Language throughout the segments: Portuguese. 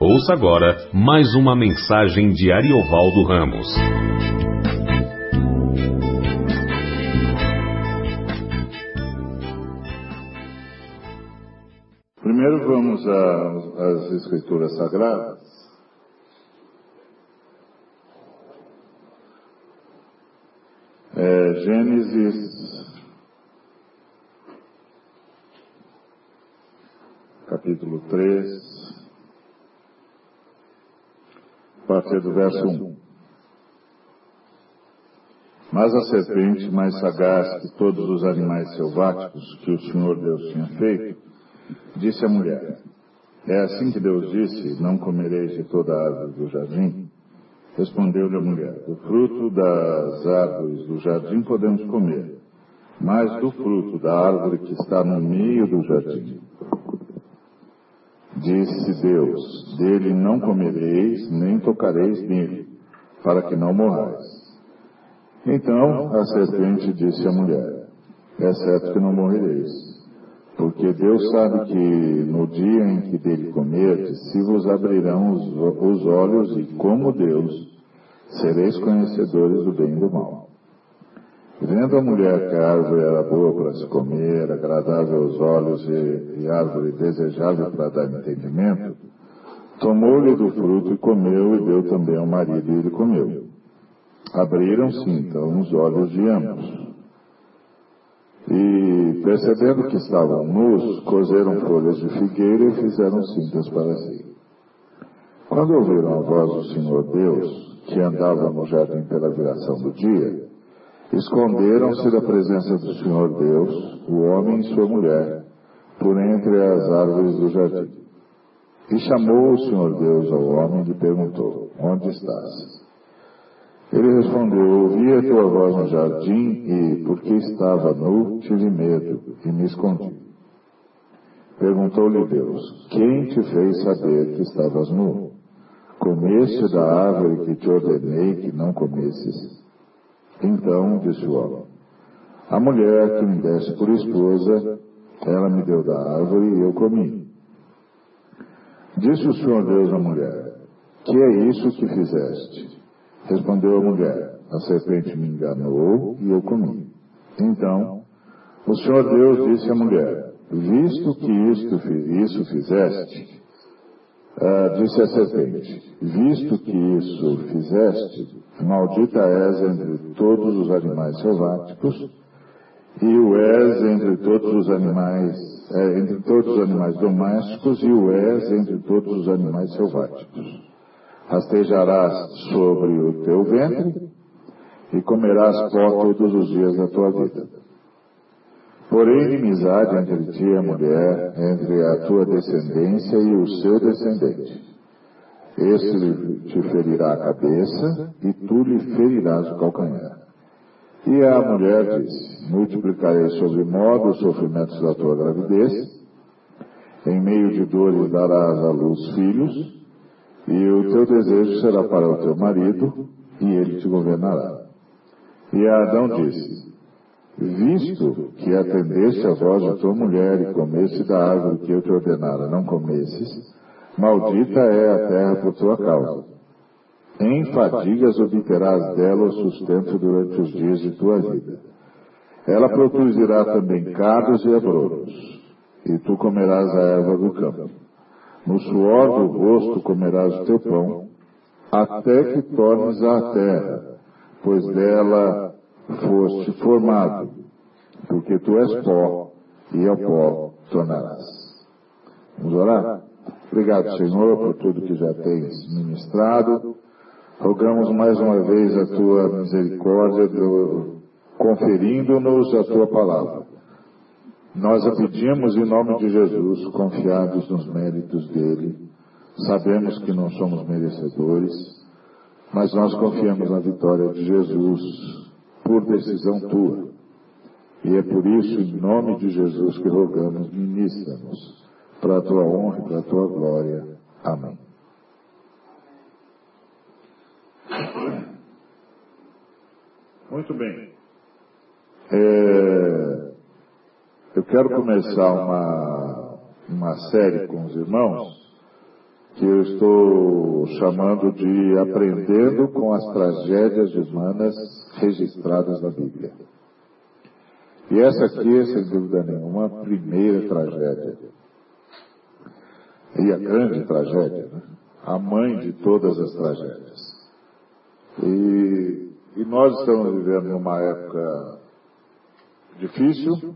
Ouça agora mais uma mensagem de Ariovaldo Ramos. Primeiro vamos às Escrituras Sagradas. É, Gênesis, capítulo 3, a partir do verso 1. Mas a serpente, mais sagaz que todos os animais selváticos que o Senhor Deus tinha feito, disse à mulher: É assim que Deus disse: Não comereis de toda a árvore do jardim? Respondeu-lhe a mulher: Do fruto das árvores do jardim podemos comer, mas do fruto da árvore que está no meio do jardim. Disse Deus: Dele não comereis, nem tocareis nele, para que não morrais. Então a serpente disse à mulher: É certo que não morrereis, porque Deus sabe que no dia em que dele comerdes, se vos abrirão os, os olhos e, como Deus, sereis conhecedores do bem e do mal. Vendo a mulher que a árvore era boa para se comer, agradável aos olhos e, e árvore desejável para dar entendimento, tomou-lhe do fruto e comeu e deu também ao marido e ele comeu. Abriram-se então os olhos de ambos. E, percebendo que estavam nus, cozeram folhas de figueira e fizeram cintas para si. Quando ouviram a voz do Senhor Deus, que andava no jardim pela viração do dia, esconderam-se da presença do Senhor Deus, o homem e sua mulher, por entre as árvores do jardim. E chamou o Senhor Deus ao homem e perguntou: Onde estás? Ele respondeu: Ouvi a tua voz no jardim e, porque estava nu, tive medo e me escondi. Perguntou-lhe Deus: Quem te fez saber que estavas nu? Comeste da árvore que te ordenei que não comesses? Então disse o homem: A mulher que me deste por esposa, ela me deu da árvore e eu comi. Disse o Senhor Deus à mulher: Que é isso que fizeste? Respondeu a mulher: A serpente me enganou e eu comi. Então, o Senhor Deus disse à mulher: Visto que isto, isso fizeste, uh, disse a serpente: Visto que isso fizeste, maldita és entre todos os animais selváticos, e o és entre todos os animais, é, entre todos os animais domésticos, e o és entre todos os animais selváticos rastejarás sobre o teu ventre e comerás pó todos os dias da tua vida. Porém, inimizade entre ti e a mulher, entre a tua descendência e o seu descendente. Este te ferirá a cabeça e tu lhe ferirás o calcanhar. E a mulher disse, multiplicarei sobre modo os sofrimentos da tua gravidez, em meio de dores darás à luz filhos, e o teu desejo será para o teu marido, e ele te governará. E Adão disse, visto que atendeste a voz da tua mulher e comeste da árvore que eu te ordenara não comesses, maldita é a terra por tua causa. Em fadigas obterás dela o sustento durante os dias de tua vida. Ela produzirá também cardos e abrolhos, e tu comerás a erva do campo. No suor do rosto comerás o teu pão, até que tornes à terra, pois dela foste formado, porque tu és pó, e ao pó tornarás. Vamos orar? Obrigado, Senhor, por tudo que já tens ministrado. Rogamos mais uma vez a tua misericórdia, conferindo-nos a tua palavra. Nós a pedimos em nome de Jesus, confiados nos méritos dele. Sabemos que não somos merecedores, mas nós confiamos na vitória de Jesus por decisão tua. E é por isso, em nome de Jesus, que rogamos, ministra-nos para a tua honra e para a tua glória. Amém. Muito bem. É, eu quero começar uma, uma série com os irmãos que eu estou chamando de Aprendendo com as Tragédias Humanas Registradas na Bíblia. E essa aqui é, sem dúvida nenhuma, a primeira tragédia. E a grande tragédia, né? a mãe de todas as tragédias. E, e nós estamos vivendo numa época difícil,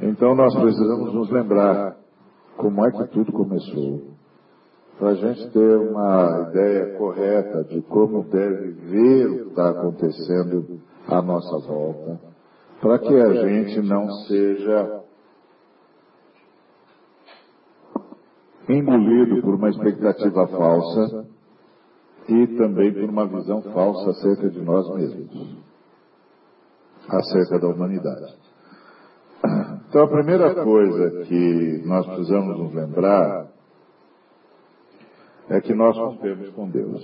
então nós precisamos nos lembrar como é que tudo começou, para a gente ter uma ideia correta de como deve ver o que está acontecendo à nossa volta, para que a gente não seja engolido por uma expectativa falsa e também por uma visão falsa acerca de nós mesmos, acerca da humanidade. Então, a primeira coisa que nós precisamos nos lembrar é que nós rompemos com Deus.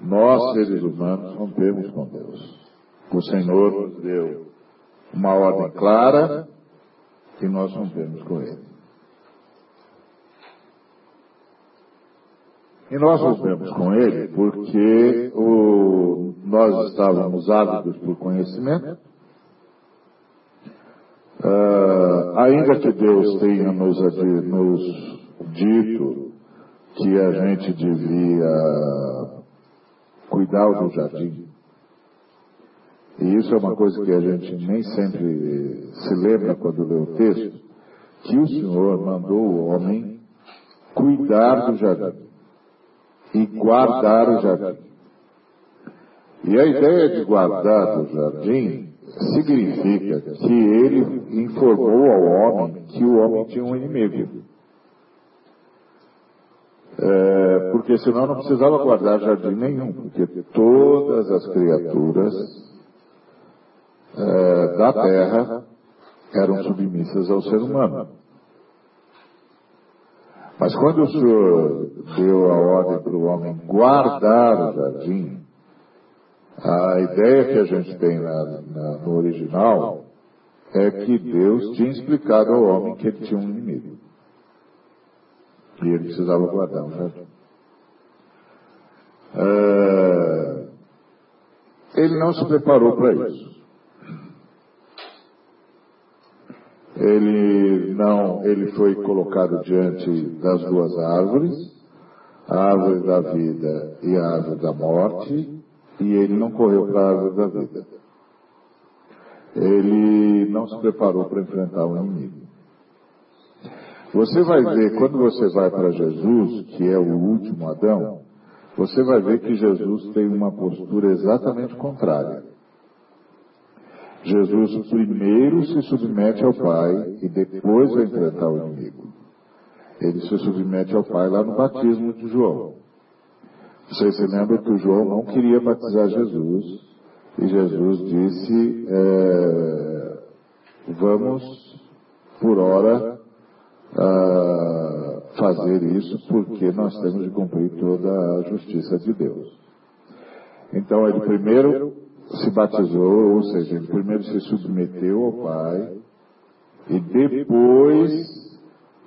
Nós, seres humanos, rompemos com Deus. O Senhor nos deu uma ordem clara e nós rompemos com Ele. E nós rompemos com Ele porque o, nós estávamos ávidos por conhecimento Uh, ainda que Deus tenha nos, nos dito que a gente devia cuidar do jardim, e isso é uma coisa que a gente nem sempre se lembra quando lê o texto, que o Senhor mandou o homem cuidar do jardim e guardar o jardim. E a ideia de guardar o jardim significa que ele informou ao homem que o homem tinha um inimigo. É, porque senão não precisava guardar jardim nenhum, porque todas as criaturas é, da terra eram submissas ao ser humano. Mas quando o Senhor deu a ordem para o homem guardar o jardim, a ideia que a gente tem na, na, no original é que Deus tinha explicado ao homem que ele tinha um inimigo. E ele precisava guardar um jardim. É, ele não se preparou para isso. Ele não, ele foi colocado diante das duas árvores, a árvore da vida e a árvore da morte, e ele não correu para a árvore da vida. Ele não se preparou para enfrentar o inimigo. Você vai ver, quando você vai para Jesus, que é o último Adão, você vai ver que Jesus tem uma postura exatamente contrária. Jesus primeiro se submete ao Pai e depois vai enfrentar o inimigo. Ele se submete ao Pai lá no batismo de João. Vocês se lembram que o João não queria batizar Jesus e Jesus disse: é, vamos, por hora, fazer isso porque nós temos de cumprir toda a justiça de Deus. Então ele primeiro se batizou, ou seja, ele primeiro se submeteu ao Pai e depois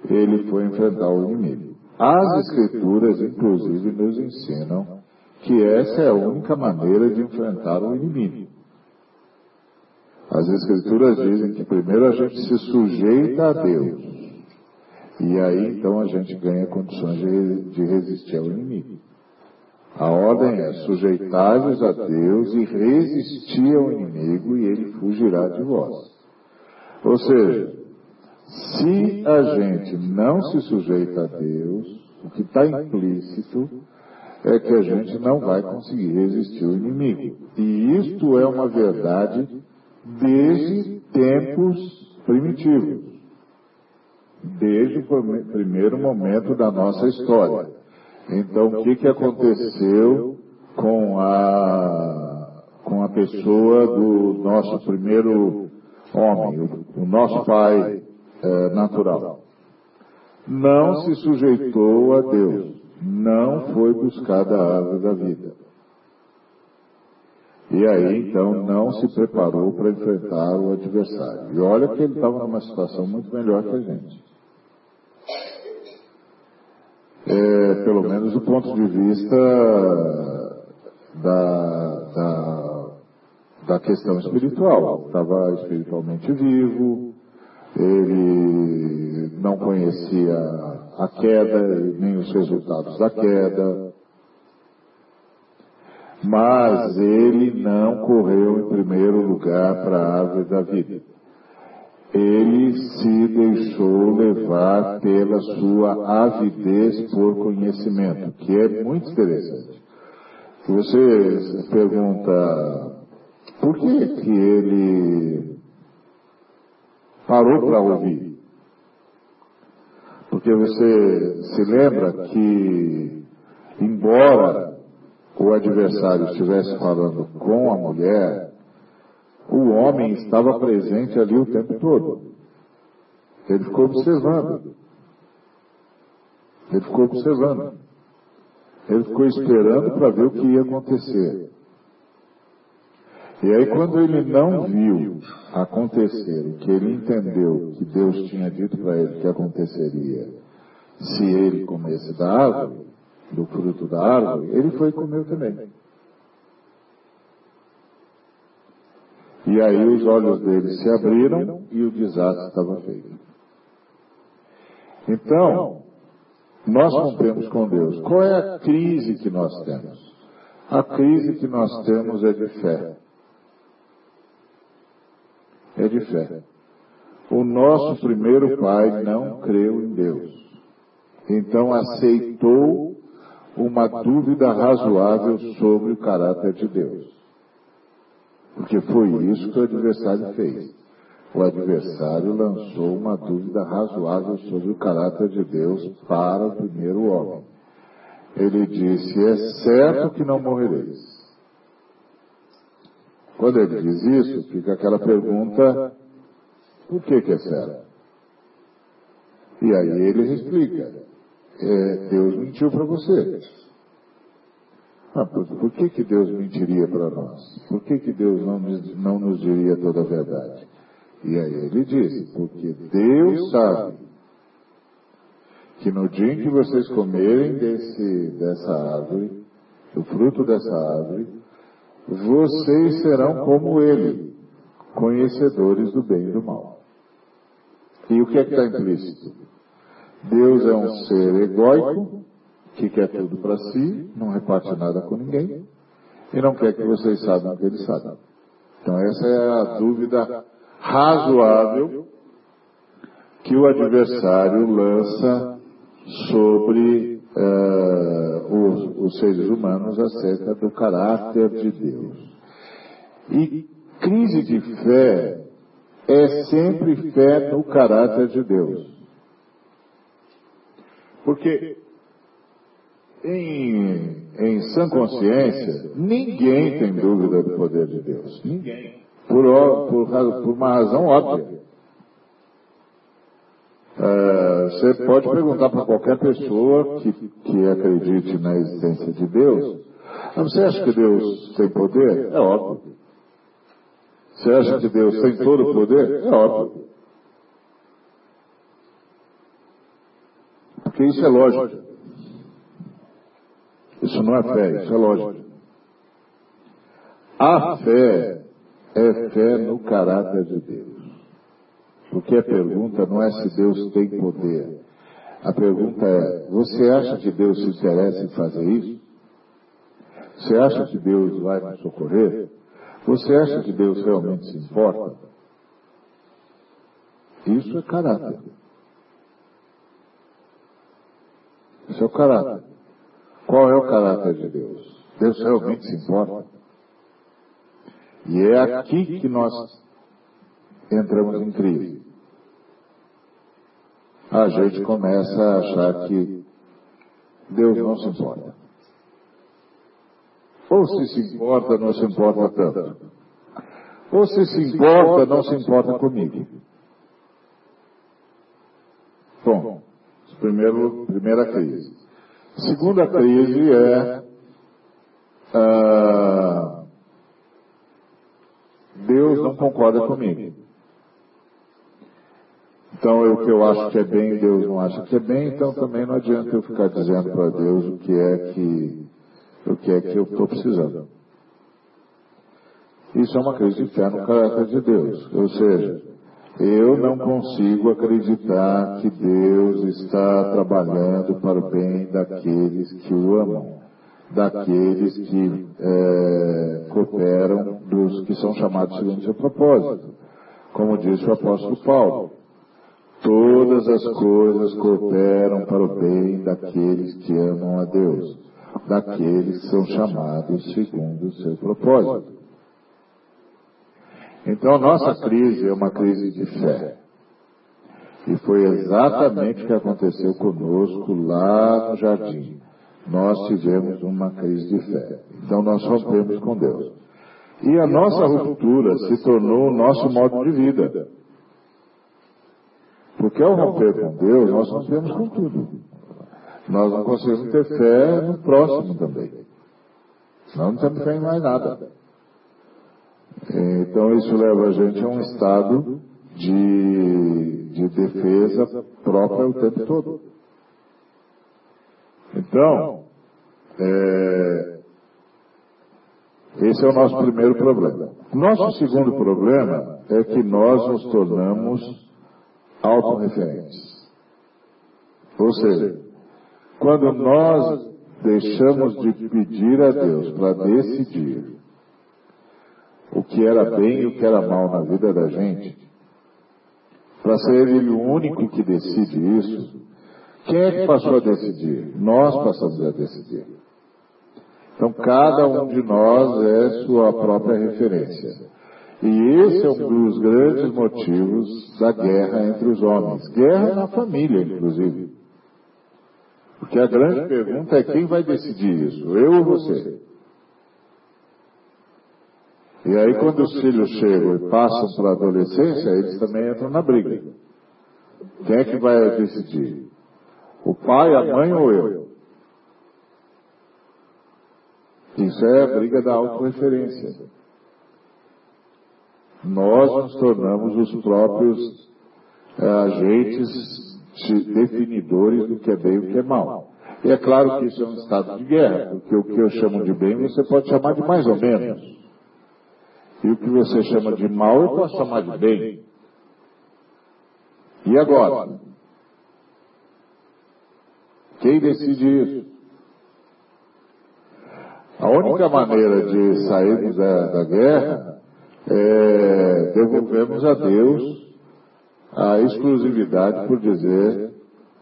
ele foi enfrentar o inimigo. As Escrituras, inclusive, nos ensinam que essa é a única maneira de enfrentar o inimigo. As Escrituras dizem que primeiro a gente se sujeita a Deus. E aí então a gente ganha condições de, de resistir ao inimigo. A ordem é sujeitar-vos a Deus e resistir ao inimigo e ele fugirá de vós. Ou seja, se a gente não se sujeita a Deus, o que está implícito é que a gente não vai conseguir resistir ao inimigo. E isto é uma verdade desde tempos primitivos. Desde o primeiro momento da nossa história. Então, o que, que aconteceu com a, com a pessoa do nosso primeiro homem, o, nosso pai é, natural. Não se sujeitou a Deus, não foi buscada a árvore da vida. E aí, então, não se preparou para enfrentar o adversário. E olha que ele estava numa situação muito melhor que a gente. é, pelo menos do ponto de vista da, da, da questão espiritual. Estava espiritualmente vivo, ele não conhecia a queda, nem os resultados da queda, mas ele não correu em primeiro lugar para a árvore da vida. Ele se deixou levar pela sua avidez por conhecimento, que é muito interessante. Você pergunta por que, que ele parou para ouvir? Porque você se lembra que, embora o adversário estivesse falando com a mulher, o homem estava presente ali o tempo todo. Ele ficou observando. Ele ficou observando. Ele ficou esperando para ver o que ia acontecer. E aí, quando ele não viu acontecer, que ele entendeu que Deus tinha dito para ele que aconteceria se ele comesse da árvore, do fruto da árvore, ele foi comer também. E aí os olhos dele se abriram e o desastre estava feito. Então, nós rompemos com Deus. Qual é a crise que nós temos? A crise que nós temos é de fé. É de fé. O nosso primeiro pai não creu em Deus. Então aceitou uma dúvida razoável sobre o caráter de Deus. Porque foi isso que o adversário fez. O adversário lançou uma dúvida razoável sobre o caráter de Deus para o primeiro homem. Ele disse: É certo que não morrereis. Quando ele diz isso, fica aquela pergunta: por que, que é certo? E aí ele explica: é, Deus mentiu para você. Ah, por, por, que, que Deus mentiria para nós? Por que, que Deus não, não nos diria toda a verdade? E aí ele disse, porque Deus sabe que no dia em que vocês comerem desse, dessa árvore, do fruto dessa árvore, vocês serão como Ele, conhecedores do bem e do mal. E o que é que está implícito? Deus é um ser egóico, que quer tudo para si, não reparte nada com ninguém, e não quer que vocês saibam o que ele sabe. Então essa é a dúvida razoável que o adversário lança sobre uh, os, os seres humanos acerca do caráter de Deus. E crise de fé é sempre fé no caráter de Deus. Porque em, em sã consciência, ninguém tem dúvida do poder de Deus. Ninguém. Por, por, por uma razão óbvia. É, você pode perguntar para qualquer pessoa que, que acredite na existência de Deus, ah, você acha que Deus tem poder? É óbvio. Você acha que Deus tem todo o poder? É óbvio. Porque isso é lógico. Isso não é fé, isso é lógico. A fé é fé no caráter de Deus. Porque a pergunta não é se Deus tem poder. A pergunta é: você acha que Deus se interessa em fazer isso? Você acha que Deus vai nos socorrer? Você acha que Deus realmente se importa? Isso é caráter. Isso é o caráter. Qual é o caráter de Deus? Deus realmente se importa. E é aqui que nós entramos em crise. A gente começa a achar que Deus não se importa. Ou se se importa, não se importa tanto. Ou se se importa, não se importa comigo. Bom, primeiro, primeira crise. Segunda crise é ah, Deus não concorda comigo. Então, o que eu acho que é bem, Deus não acha que é bem, então também não adianta eu ficar dizendo para Deus o que é que, o que é que eu estou precisando. Isso é uma crise de fé no caráter de Deus. Ou seja, eu não consigo acreditar que Deus está trabalhando para o bem daqueles que o amam, daqueles que é, cooperam, dos que são chamados segundo seu propósito. Como disse o apóstolo Paulo, todas as coisas cooperam para o bem daqueles que amam a Deus, daqueles que são chamados segundo o seu propósito. Então, nossa crise é uma crise de fé. E foi exatamente o que aconteceu conosco lá no jardim. Nós tivemos uma crise de fé. Então, nós rompemos com Deus. E a nossa ruptura se tornou o nosso modo de vida. Porque ao romper com Deus, nós rompemos com tudo. Nós não conseguimos ter fé no próximo também. Nós não temos fé em mais nada. Então isso leva a gente a um estado de, de defesa própria o tempo todo. Então, é, esse é o nosso primeiro problema. Nosso segundo problema é que nós nos tornamos autorreferentes. Ou seja, quando nós deixamos de pedir a Deus para decidir o que era bem e o que era mal na vida da gente, para ser ele o único que decide isso, quem é que passou a decidir? Nós passamos a decidir. Então, cada um de nós é sua própria referência. E esse é um dos grandes motivos da guerra entre os homens. Guerra na família, inclusive. Porque a grande pergunta é quem vai decidir isso, eu ou você? E aí, quando os filhos chegam e passam para a adolescência, eles também entram na briga. Quem é que vai decidir? O pai, a mãe ou eu? Isso é a briga da autorreferência. Nós nos tornamos os próprios é, agentes definidores do que é bem e o que é mal. E é claro que isso é um estado de guerra, porque o que eu chamo de bem você pode chamar de mais ou menos. E o que você chama de mal, eu posso chamar de bem. E agora? Quem decide isso? A única maneira de sairmos da, da guerra é devolvermos a Deus a exclusividade por dizer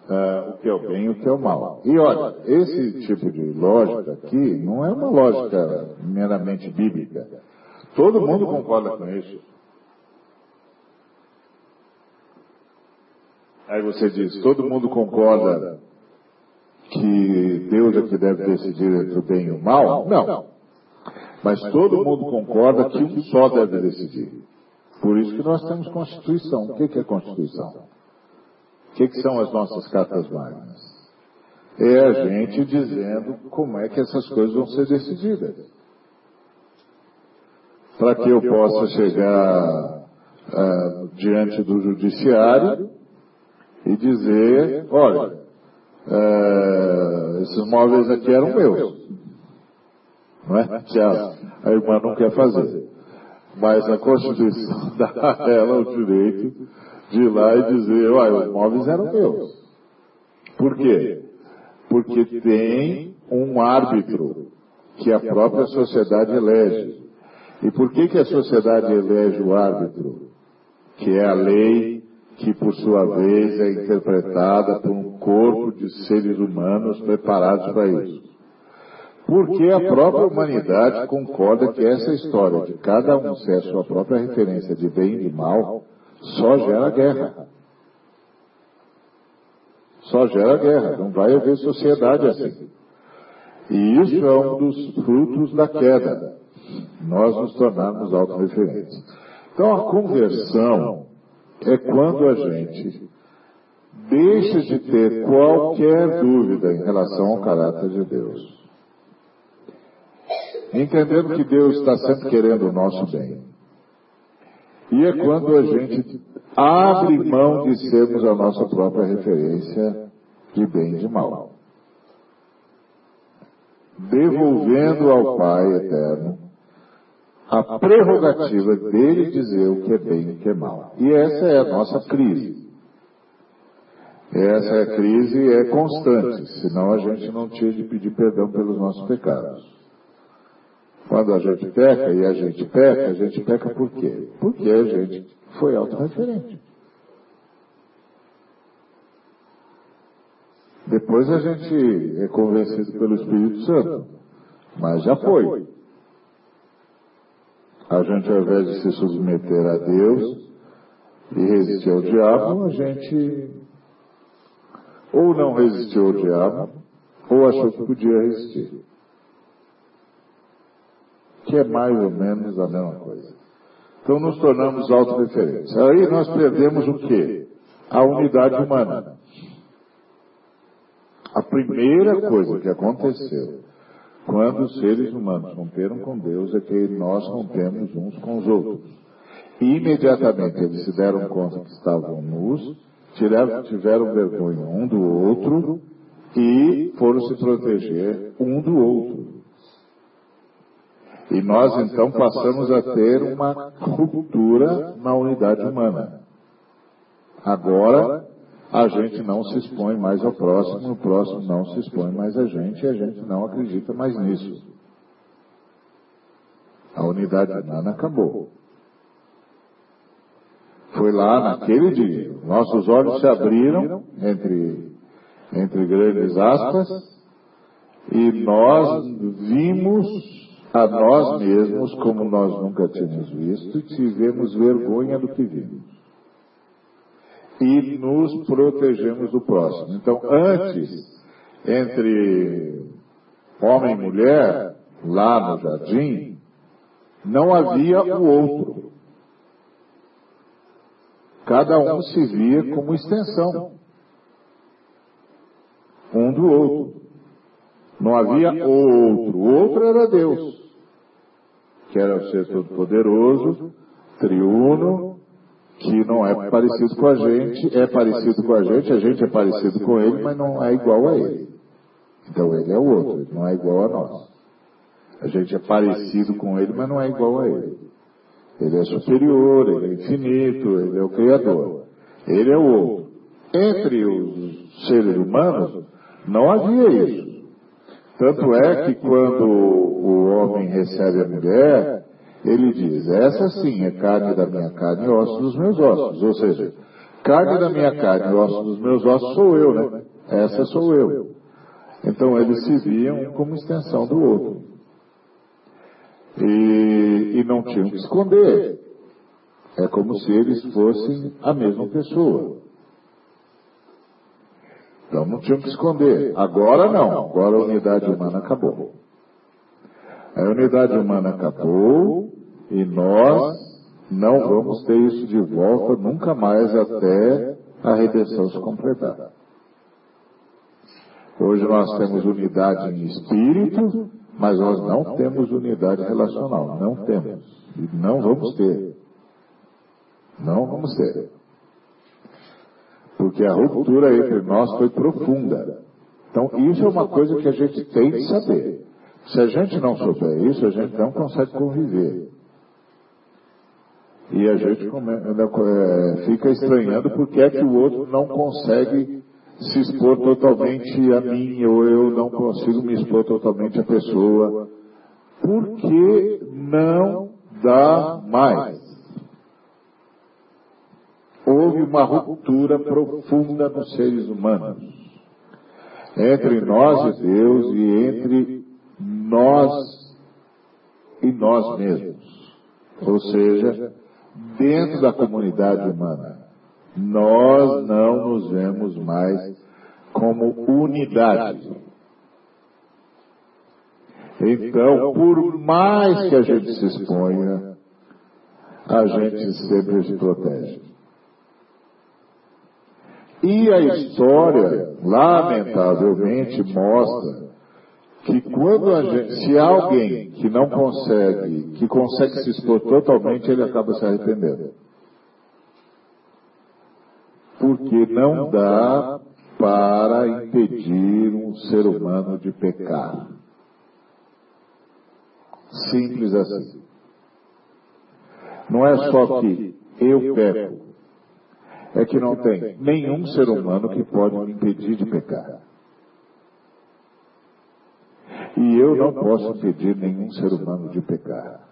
uh, o que é o bem e o que é o mal. E olha, esse tipo de lógica aqui não é uma lógica meramente bíblica. Todo mundo concorda com isso. Aí você diz, todo mundo concorda que Deus é que deve decidir entre o bem e o mal? Não. Mas todo mundo concorda que um só deve decidir. Por isso que nós temos Constituição. O que é Constituição? O que, são as nossas cartas magnas? É a gente dizendo como é que essas coisas vão ser decididas para que eu possa chegar uh, diante do judiciário e dizer, olha, uh, esses móveis aqui eram meus. Não é? Que a, a irmã não quer fazer. Mas a Constituição dá a ela o direito de ir lá e dizer, olha, os móveis eram meus. Por quê? Porque tem um árbitro que a própria sociedade elege. E por que, que a sociedade elege o árbitro? Que é a lei que, por sua vez, é interpretada por um corpo de seres humanos preparados para isso. Porque a própria humanidade concorda que essa história de cada um ser a sua própria referência de bem e de mal só gera guerra. Só gera guerra. Não vai haver sociedade assim. E isso é um dos frutos da queda nós nos tornarmos autorreferentes. Então a conversão é quando a gente deixa de ter qualquer dúvida em relação ao caráter de Deus. Entendendo que Deus está sempre querendo o nosso bem. E é quando a gente abre mão de sermos a nossa própria referência de bem e de mal. Devolvendo ao Pai eterno a prerrogativa dele dizer o que é bem e o que é mal. E essa é a nossa crise. Essa crise é constante, senão a gente não tinha de pedir perdão pelos nossos pecados. Quando a gente peca e a gente peca, a gente peca por quê? Porque a gente foi autorreferente. Depois a gente é convencido pelo Espírito Santo, mas já foi. A gente, ao invés de se submeter a Deus e resistir ao diabo, a gente ou não resistiu ao diabo, ou achou que podia resistir. Que é mais ou menos a mesma coisa. Então nos tornamos autorreferentes. Aí nós perdemos o quê? A unidade humana. A primeira coisa que aconteceu quando os seres humanos romperam com Deus é que nós rompemos uns com os outros. E imediatamente eles se deram conta que estavam nus tiveram, tiveram vergonha um do outro e foram se proteger um do outro. E nós então passamos a ter uma ruptura na unidade humana. Agora, a gente não se expõe mais ao próximo, o próximo não se expõe mais a gente e a gente não acredita mais nisso. A unidade humana acabou. Foi lá naquele dia. Nossos olhos se abriram, entre, entre grandes aspas, e nós vimos a nós mesmos como nós nunca tínhamos visto tivemos vergonha do que vimos. E nos protegemos do próximo. Então, antes, entre homem e mulher, lá no jardim, não havia o outro. Cada um se via como extensão um do outro. Não havia o outro. O outro era Deus, que era o ser todo-poderoso, triuno, que não é parecido com a gente, é parecido com a gente, a gente é parecido com ele, mas não é igual a ele. Então ele é o outro, ele não é igual a nós. A gente é parecido com ele, mas não é igual a ele. Ele é superior, ele é infinito, ele é o Criador. Ele é o outro. Entre os seres humanos, não havia isso. Tanto é que quando o homem recebe a mulher, ele diz, essa sim é carne da minha carne e osso dos meus ossos. Ou seja, carne da minha carne e osso dos meus ossos sou eu, né? Essa sou eu. Então eles se viam como extensão do outro e, e não tinham que esconder. É como se eles fossem a mesma pessoa. Então não tinham que esconder. Agora não, agora a unidade humana acabou. A unidade humana acabou e nós não vamos ter isso de volta nunca mais até a redenção se completar. Hoje nós temos unidade em espírito, mas nós não temos unidade relacional, não temos. E não vamos ter. Não vamos ter. Porque a ruptura entre nós foi profunda. Então, isso é uma coisa que a gente tem que saber. Se a gente não souber isso, a gente não consegue conviver. E a gente é, fica estranhando porque é que o outro não consegue se expor totalmente a mim, ou eu não consigo me expor totalmente à pessoa, porque não dá mais. Houve uma ruptura profunda nos seres humanos, entre nós e Deus e entre nós e nós mesmos, ou seja, dentro da comunidade humana nós não nos vemos mais como unidade. Então, por mais que a gente se exponha, a gente sempre se protege. E a história, lamentavelmente, mostra que quando gente, se há alguém que não consegue, que consegue se expor totalmente, ele acaba se arrependendo. Porque não dá para impedir um ser humano de pecar. Simples assim. Não é só que eu peco, é que não tem nenhum ser humano que pode me impedir de pecar. E eu não posso impedir nenhum ser humano de pecar.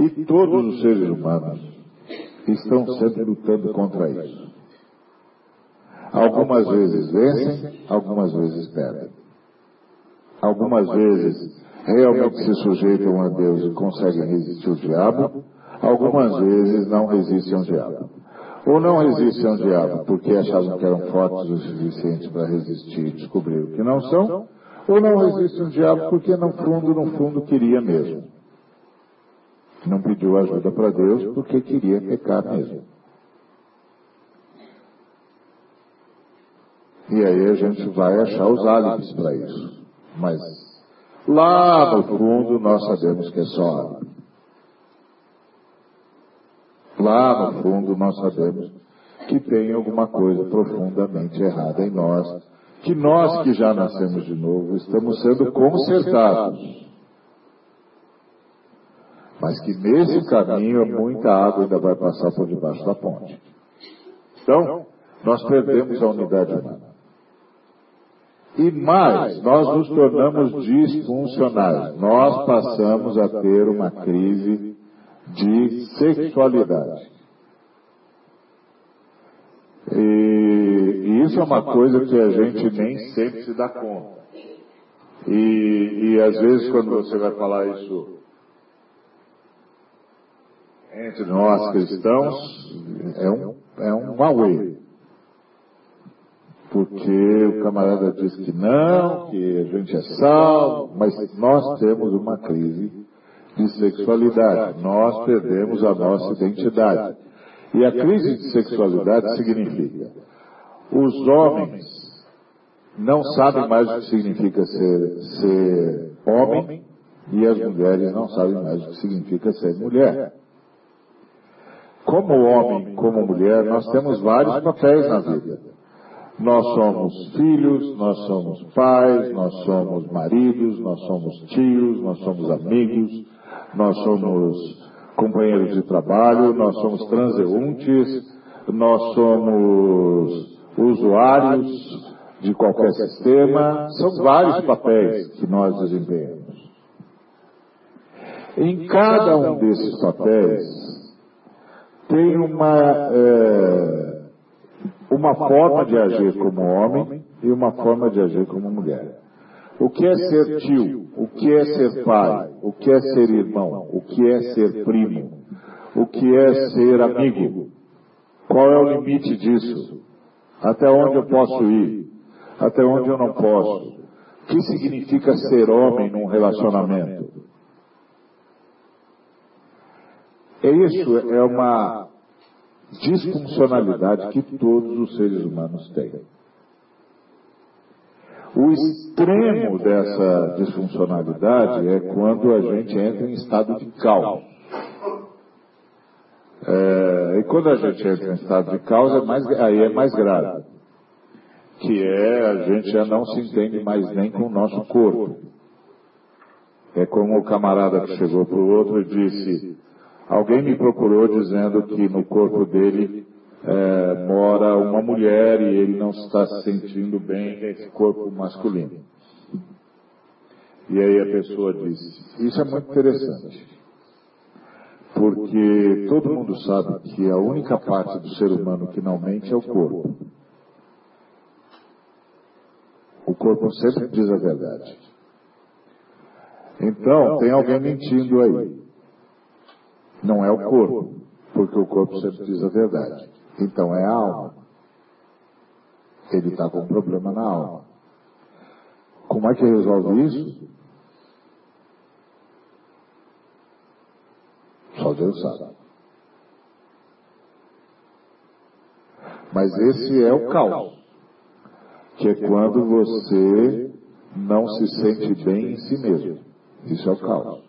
E todos os seres humanos estão sempre lutando contra isso. Algumas vezes vencem, algumas vezes perdem. Algumas vezes realmente se sujeitam a Deus e conseguem resistir ao diabo, algumas vezes não resistem ao diabo. Ou não resistem ao diabo porque achavam que eram fortes o suficiente para resistir e descobriram que não são, ou não resistem ao diabo porque no fundo, no fundo, queria mesmo. Não pediu ajuda para Deus porque queria pecar mesmo. E aí a gente vai achar os álibis para isso. Mas Lá no fundo nós sabemos que é só Lá no fundo nós sabemos que tem alguma coisa profundamente errada em nós, que nós que já nascemos de novo estamos sendo consertados. Mas que nesse caminho muita água ainda vai passar por debaixo da ponte. Então, nós perdemos a unidade humana. E mais, nós nos tornamos disfuncionais. Nós passamos a ter uma crise de sexualidade. E, isso é uma coisa que a gente nem sempre se dá conta. E, e às vezes quando você vai falar isso entre nós cristãos, é um, é um Huawei porque o camarada diz que não, que a gente é salvo, mas nós temos uma crise de sexualidade, nós perdemos a nossa identidade. E a crise de sexualidade significa os homens não sabem mais o que significa ser, ser homem e as mulheres não sabem mais o que significa ser mulher. Como homem, como mulher, nós temos vários papéis na vida. Nós somos filhos, nós somos pais, nós somos maridos, nós somos tios, nós somos amigos, nós somos companheiros de trabalho, nós somos transeuntes, nós somos usuários de qualquer sistema. São vários papéis que nós desempenhamos. Em cada um desses papéis tem uma. É, uma forma de agir como homem e uma forma de agir como mulher. O que é ser tio? O que é ser pai? O que é ser irmão? O que é ser primo? O que é ser amigo? Qual é o limite disso? Até onde eu posso ir? Até onde eu não posso? O que significa ser homem num relacionamento? É isso, é uma disfuncionalidade que todos os seres humanos têm. O extremo dessa disfuncionalidade é quando a gente entra em estado de caos. É, e quando a gente entra em estado de caos, é mais, aí é mais grave. Que é a gente já não se entende mais nem com o nosso corpo. É como o camarada que chegou para o outro e disse: Alguém me procurou dizendo que no corpo dele é, mora uma mulher e ele não está se sentindo bem nesse corpo masculino. E aí a pessoa disse: Isso é muito interessante, porque todo mundo sabe que a única parte do ser humano que não mente é o corpo. O corpo sempre diz a verdade. Então, tem alguém mentindo aí. Não é o corpo, porque o corpo sempre diz a verdade. Então é a alma. Ele está com um problema na alma. Como é que resolve isso? Só Deus sabe. Mas esse é o caos, que é quando você não se sente bem em si mesmo. Isso é o caos.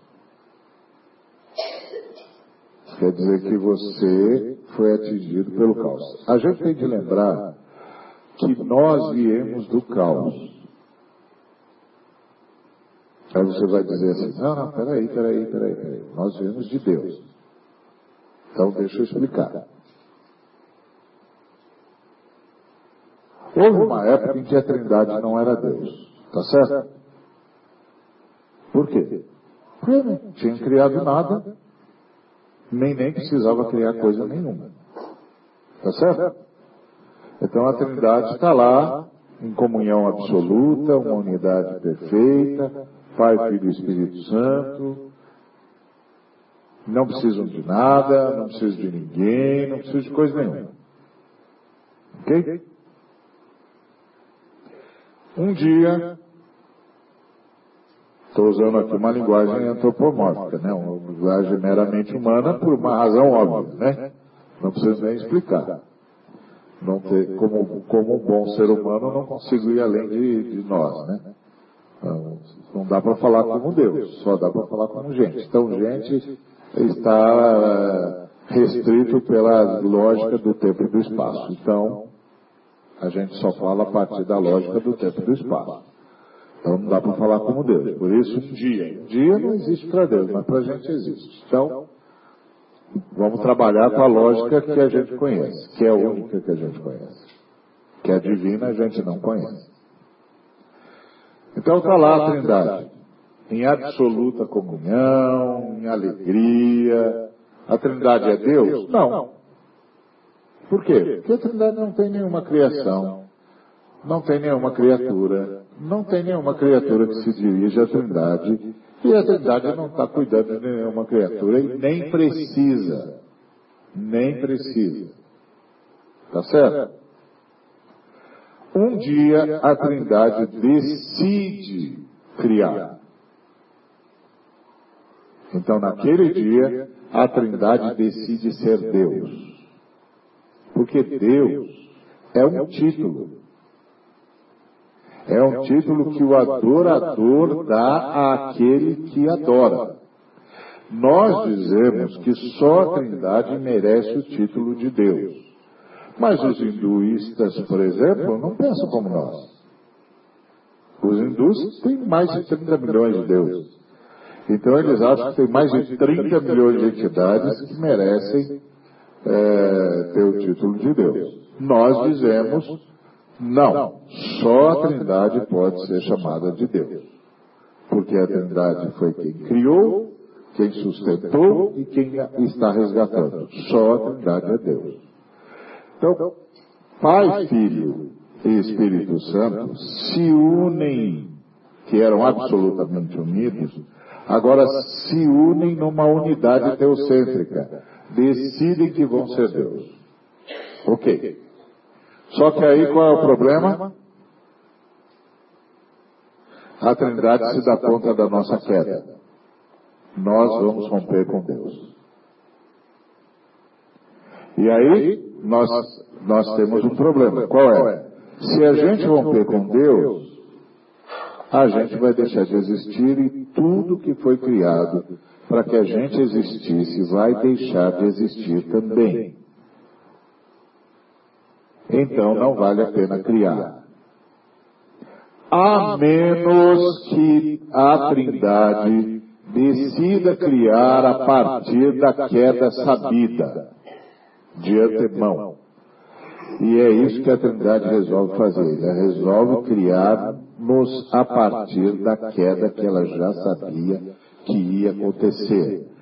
Quer dizer que você foi atingido pelo caos. A gente tem de lembrar que nós viemos do caos. Aí você vai dizer assim, não, não, peraí, peraí, peraí, peraí. Nós viemos de Deus. Então deixa eu explicar. Houve uma época em que a Trindade não era Deus. Tá certo? Por quê? Porque não tinha criado nada, nem nem precisava criar coisa nenhuma. Tá certo? Então a Trindade está lá, em comunhão absoluta, uma unidade perfeita, Pai, Filho e Espírito Santo. Não precisam de nada, não precisam de ninguém, não precisam de coisa nenhuma. Ok? Um dia, estou usando aqui uma linguagem antropomórfica, né? uma linguagem meramente humana por uma razão óbvia, né? Não preciso nem explicar. Não ter, como, como um bom ser humano, não consigo ir além de, de nós, né? Não, não dá para falar como Deus, só dá para falar como gente. Então, gente está restrito pela lógica do tempo e do espaço. Então, a gente só fala a partir da lógica do tempo e do espaço. Então não dá para falar como Deus. Por isso, um dia. Um dia não existe para Deus, mas para a gente existe. Então, vamos trabalhar com a lógica que a gente conhece, que é a única que a gente conhece. Que é divina a gente não conhece. Então está lá a Trindade, em absoluta comunhão, em alegria. A Trindade é Deus? Não. Por quê? Porque a Trindade não tem nenhuma criação, não tem nenhuma criatura, não tem nenhuma criatura que se dirige à Trindade, e a Trindade não está cuidando de nenhuma criatura e nem precisa. Nem precisa. Tá certo? Um dia a Trindade decide criar. Então, naquele dia, a Trindade decide ser Deus. Porque Deus é um título. É um título que o adorador dá àquele que adora. Nós dizemos que só a Trindade merece o título de Deus. Mas os hinduístas, por exemplo, não pensam como nós. Os hindus têm mais de 30 milhões de deuses. Então eles acham que tem mais de 30 milhões de entidades que merecem é, ter o título de Deus. Nós dizemos, não, só a Trindade pode ser chamada de Deus. Porque a Trindade foi quem criou, quem sustentou e quem está resgatando. Só a Trindade é Deus. Então, Pai, Filho e Espírito Santo se unem, que eram absolutamente unidos, agora se unem numa unidade teocêntrica decidem que vão ser Deus. Ok. Só que aí qual é o problema? A Trindade se dá conta da nossa queda. Nós vamos romper com Deus. E aí nós, nós temos um problema. Qual é? Se a gente romper com Deus, a gente vai deixar de existir e tudo que foi criado para que a gente existisse, vai deixar de existir também. Então não vale a pena criar. A menos que a Trindade decida criar a partir da queda sabida, de antemão. E é isso que a Trindade resolve fazer. Ela resolve criar-nos a partir da queda que ela já sabia que ia acontecer.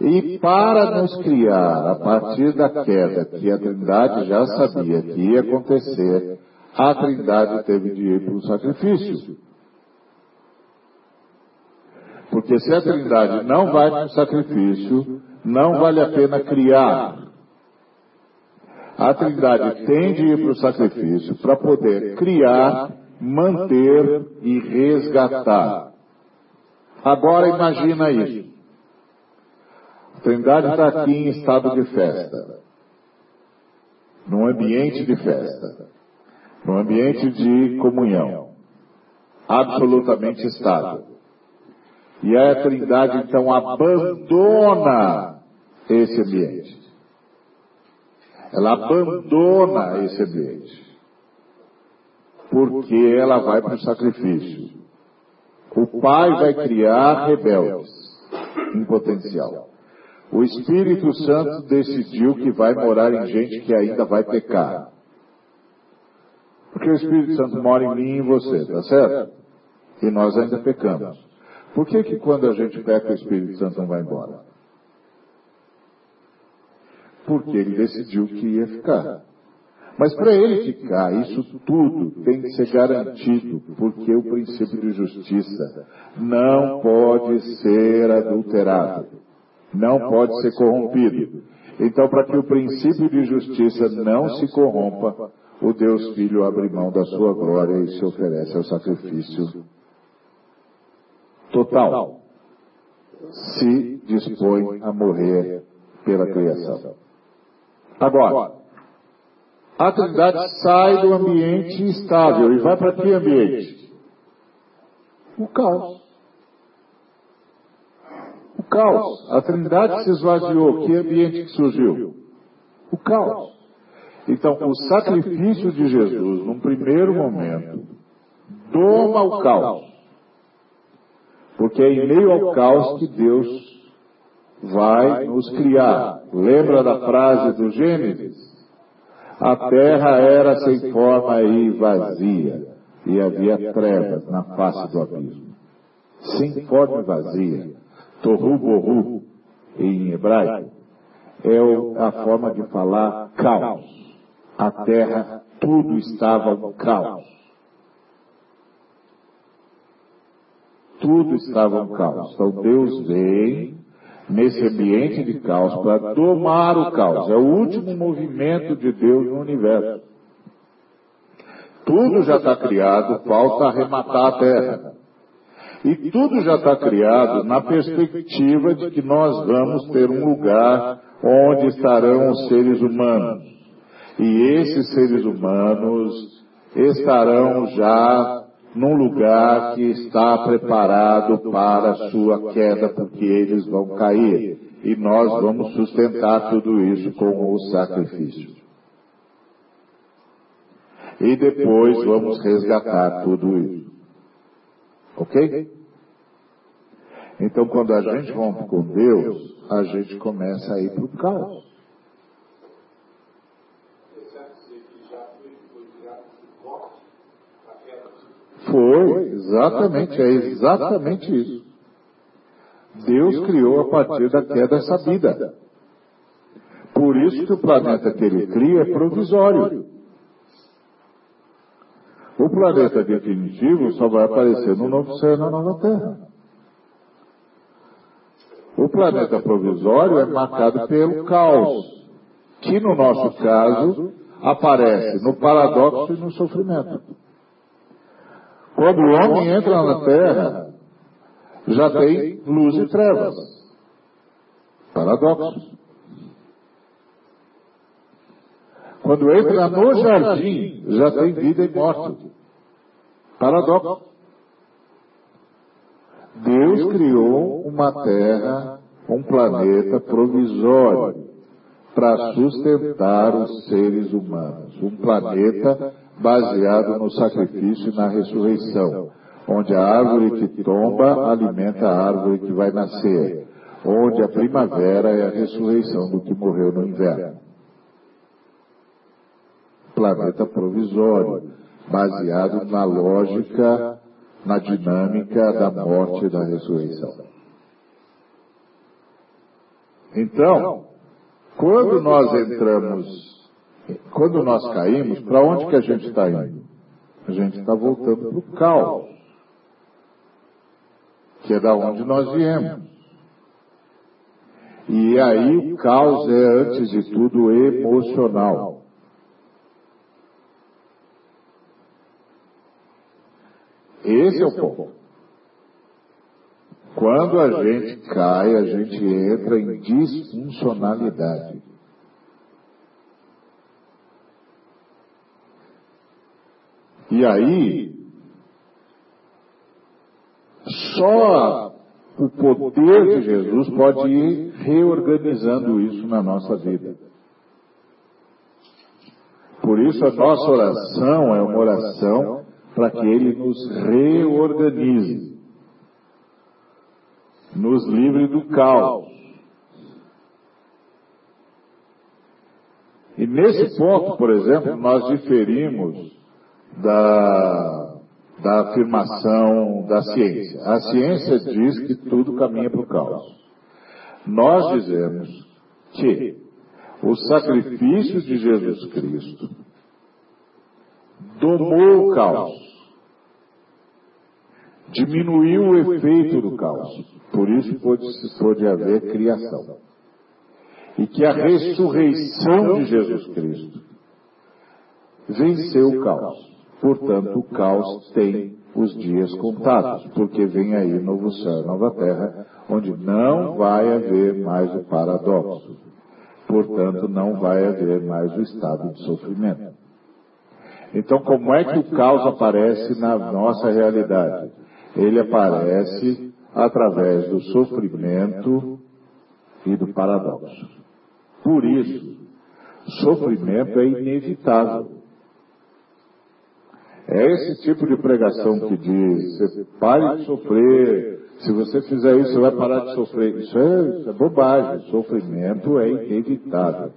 E para nos criar, a partir da queda que a Trindade já sabia que ia acontecer, a Trindade teve de ir para o sacrifício. Porque se a Trindade não vai para o sacrifício, não vale a pena criar. A Trindade tem de ir para o sacrifício para poder criar, manter e resgatar. Agora imagina isso. Trindade está aqui em estado de festa. Num ambiente de festa. Num ambiente de comunhão. absolutamente estável. E a Trindade então abandona esse ambiente. Ela abandona esse ambiente. Porque ela vai para o sacrifício. O pai vai criar rebeldes em potencial. O Espírito Santo decidiu que vai morar em gente que ainda vai pecar. Porque o Espírito Santo mora em mim e em você, tá certo? E nós ainda pecamos. Por que que quando a gente peca o Espírito Santo não vai embora? Porque ele decidiu que ia ficar. Mas para ele ficar, isso tudo tem que ser garantido, porque o princípio de justiça não pode ser adulterado, não pode ser corrompido. Então, para que o princípio de justiça não se corrompa, o Deus Filho abre mão da sua glória e se oferece ao sacrifício total. Se dispõe a morrer pela criação. Agora, a Trindade sai do ambiente estável e vai para que ambiente? O caos. Caos. A Trindade se esvaziou. Que ambiente que surgiu? O caos. Então, o sacrifício de Jesus, num primeiro momento, doma o caos. Porque é em meio ao caos que Deus vai nos criar. Lembra da frase do Gênesis? A terra era sem forma e vazia, e havia trevas na face do abismo. Sem forma e vazia, torru borru, em hebraico, é a forma de falar caos. A terra, tudo estava um caos. Tudo estava um caos. Então Deus vem nesse ambiente de caos para domar o caos. É o último movimento de Deus no universo. Tudo já está criado, falta arrematar a terra. E tudo já está criado na perspectiva de que nós vamos ter um lugar onde estarão os seres humanos. E esses seres humanos estarão já num lugar que está preparado para a sua queda, porque eles vão cair. E nós vamos sustentar tudo isso com o sacrifício. E depois vamos resgatar tudo isso. Ok? Então, quando a gente rompe com Deus, a gente começa a ir para o caos. Foi, exatamente, é exatamente isso. Deus criou a partir da queda essa vida. Por isso que o planeta que ele cria é provisório. O planeta definitivo só vai aparecer no novo céu e na nova terra. O planeta provisório é marcado pelo caos, que no nosso caso aparece no paradoxo e no sofrimento. Quando o homem entra na terra, já tem luz e trevas. Paradoxo. Quando entra no jardim, já tem vida e morte. Paradoxo. Deus criou uma terra, um planeta provisório para sustentar os seres humanos. Um planeta baseado no sacrifício e na ressurreição, onde a árvore que tomba alimenta a árvore que vai nascer, onde a primavera é a ressurreição do que morreu no inverno. Planeta provisório, baseado na lógica, na dinâmica da morte e da ressurreição. Então, quando nós entramos quando nós caímos, para onde que a gente está indo? A gente está voltando para o caos, que é da onde nós viemos. E aí o caos é, antes de tudo, emocional. Esse é o ponto. Quando a gente cai, a gente entra em disfuncionalidade. E aí, só o poder de Jesus pode ir reorganizando isso na nossa vida. Por isso a nossa oração é uma oração para que Ele nos reorganize, nos livre do caos. E nesse ponto, por exemplo, nós diferimos da, da afirmação da ciência. A ciência diz que tudo caminha para o caos. Nós dizemos que o sacrifício de Jesus Cristo domou o caos, diminuiu o efeito do caos. Por isso pôde, pôde haver criação. E que a ressurreição de Jesus Cristo venceu o caos. Portanto, o caos tem os dias contados, porque vem aí novo céu e nova terra, onde não vai haver mais o paradoxo. Portanto, não vai haver mais o estado de sofrimento. Então, como é que o caos aparece na nossa realidade? Ele aparece através do sofrimento e do paradoxo. Por isso, sofrimento é inevitável. É esse tipo de pregação que diz, você pare de sofrer, se você fizer isso, você vai parar de sofrer. Isso é, isso é bobagem. O sofrimento é inevitável.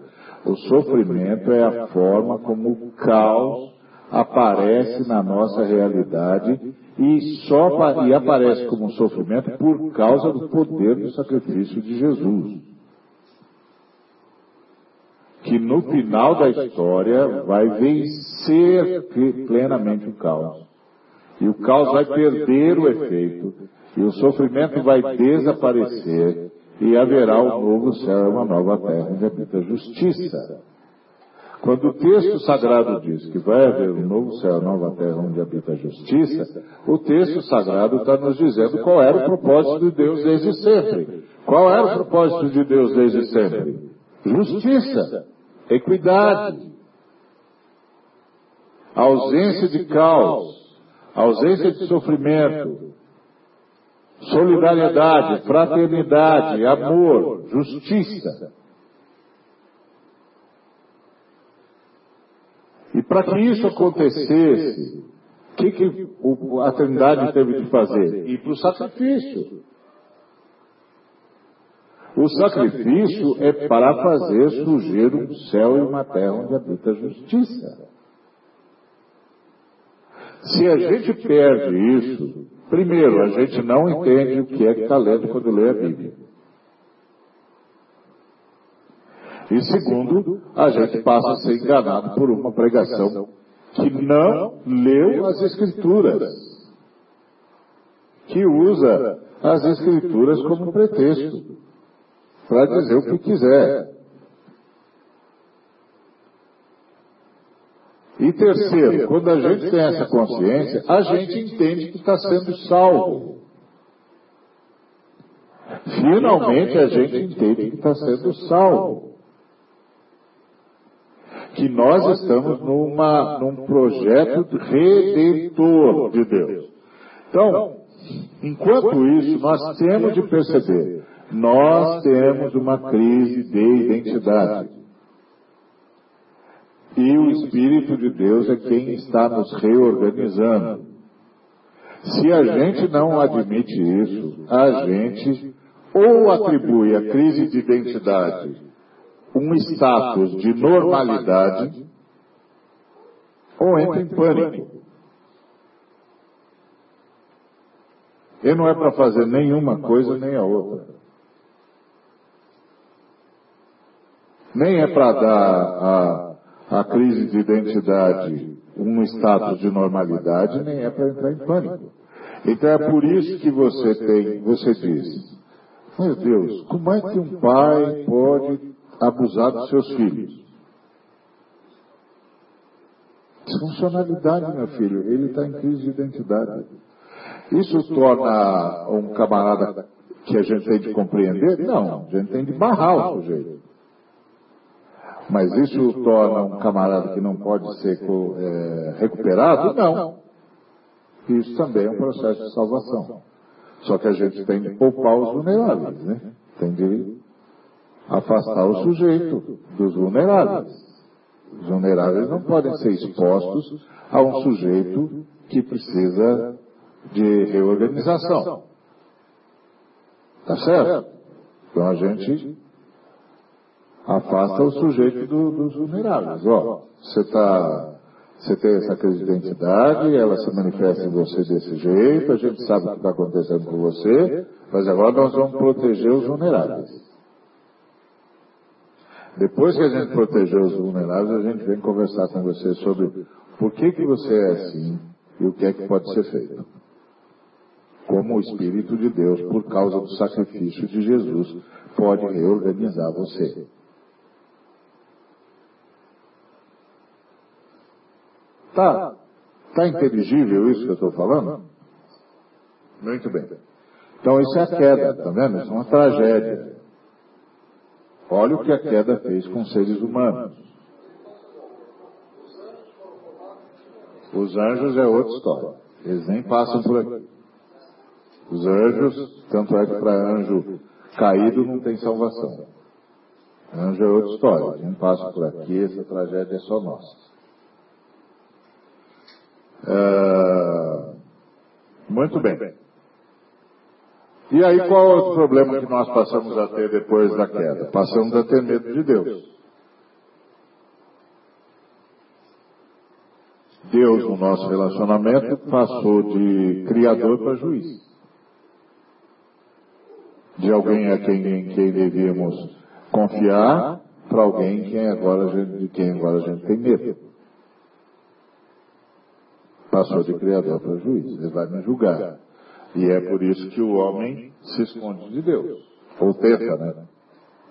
O sofrimento é a forma como o caos aparece na nossa realidade e só e aparece como sofrimento por causa do poder do sacrifício de Jesus. Que no final da história vai vencer plenamente o caos. E o caos vai perder o efeito, e o sofrimento vai desaparecer, e haverá um novo céu e uma nova terra onde habita a justiça. Quando o texto sagrado diz que vai haver um novo céu, nova terra onde habita a justiça, o texto sagrado está nos dizendo qual era o propósito de Deus desde sempre. Qual era o propósito de Deus desde sempre? Justiça, equidade, ausência de caos, ausência de sofrimento, solidariedade, fraternidade, amor, justiça. E para que isso acontecesse, o que, que a Trindade teve de fazer? Ir para o sacrifício. O sacrifício é para fazer surgir um céu e uma terra onde habita a justiça. Se a gente perde isso, primeiro, a gente não entende o que é que está lendo quando lê a Bíblia. E segundo, a gente passa a ser enganado por uma pregação que não leu as Escrituras, que usa as Escrituras como pretexto para dizer o que quiser. E terceiro, quando a gente tem essa consciência, a gente entende que está sendo salvo. Finalmente a gente entende que está sendo salvo que nós estamos numa, num projeto redentor de Deus. Então, enquanto isso, nós temos de perceber, nós temos uma crise de identidade. E o Espírito de Deus é quem está nos reorganizando. Se a gente não admite isso, a gente ou atribui a crise de identidade um status de normalidade ou entra em pânico. E não é para fazer nenhuma coisa nem a outra. Nem é para dar a, a crise de identidade um status de normalidade, nem é para entrar em pânico. Então é por isso que você tem, você diz, meu Deus, como é que um pai pode abusar dos seus filhos. Disfuncionalidade, meu filho, ele está em crise de identidade. Isso torna um camarada que a gente tem de compreender? Não, a gente tem de barrar o sujeito. Mas isso torna um camarada que não pode ser é, recuperado? Não. Isso também é um processo de salvação. Só que a gente tem que poupar os vulneráveis, né? Tem de afastar o sujeito dos vulneráveis. Os vulneráveis não podem ser expostos a um sujeito que precisa de reorganização. Tá certo? Então a gente afasta o sujeito do, dos vulneráveis. Ó, você está você tem essa crise de identidade, ela se manifesta em você desse jeito, a gente sabe o que está acontecendo com você, mas agora nós vamos proteger os vulneráveis. Depois que a gente proteger os vulneráveis, a gente vem conversar com você sobre por que, que você é assim e o que é que pode ser feito. Como o Espírito de Deus, por causa do sacrifício de Jesus, pode reorganizar você. Tá, tá inteligível isso que eu estou falando? Muito bem. Então isso é a queda, tá vendo? Isso é uma tragédia. Olha o que a queda fez com seres humanos. Os anjos é outra história. Eles nem passam por aqui. Os anjos, tanto é que para anjo caído não tem salvação. Anjo é outra história. Não passa por aqui, essa tragédia é só nossa. É... Muito bem. E aí qual é o problema que nós passamos a ter depois da queda? Passamos a ter medo de Deus. Deus, no nosso relacionamento, passou de criador para juiz. De alguém a quem, quem devíamos confiar, para alguém quem agora, de quem agora a gente tem medo. Passou de criador para juiz. Ele vai me julgar. E é por isso que o homem se esconde de Deus. Ou tenta, né?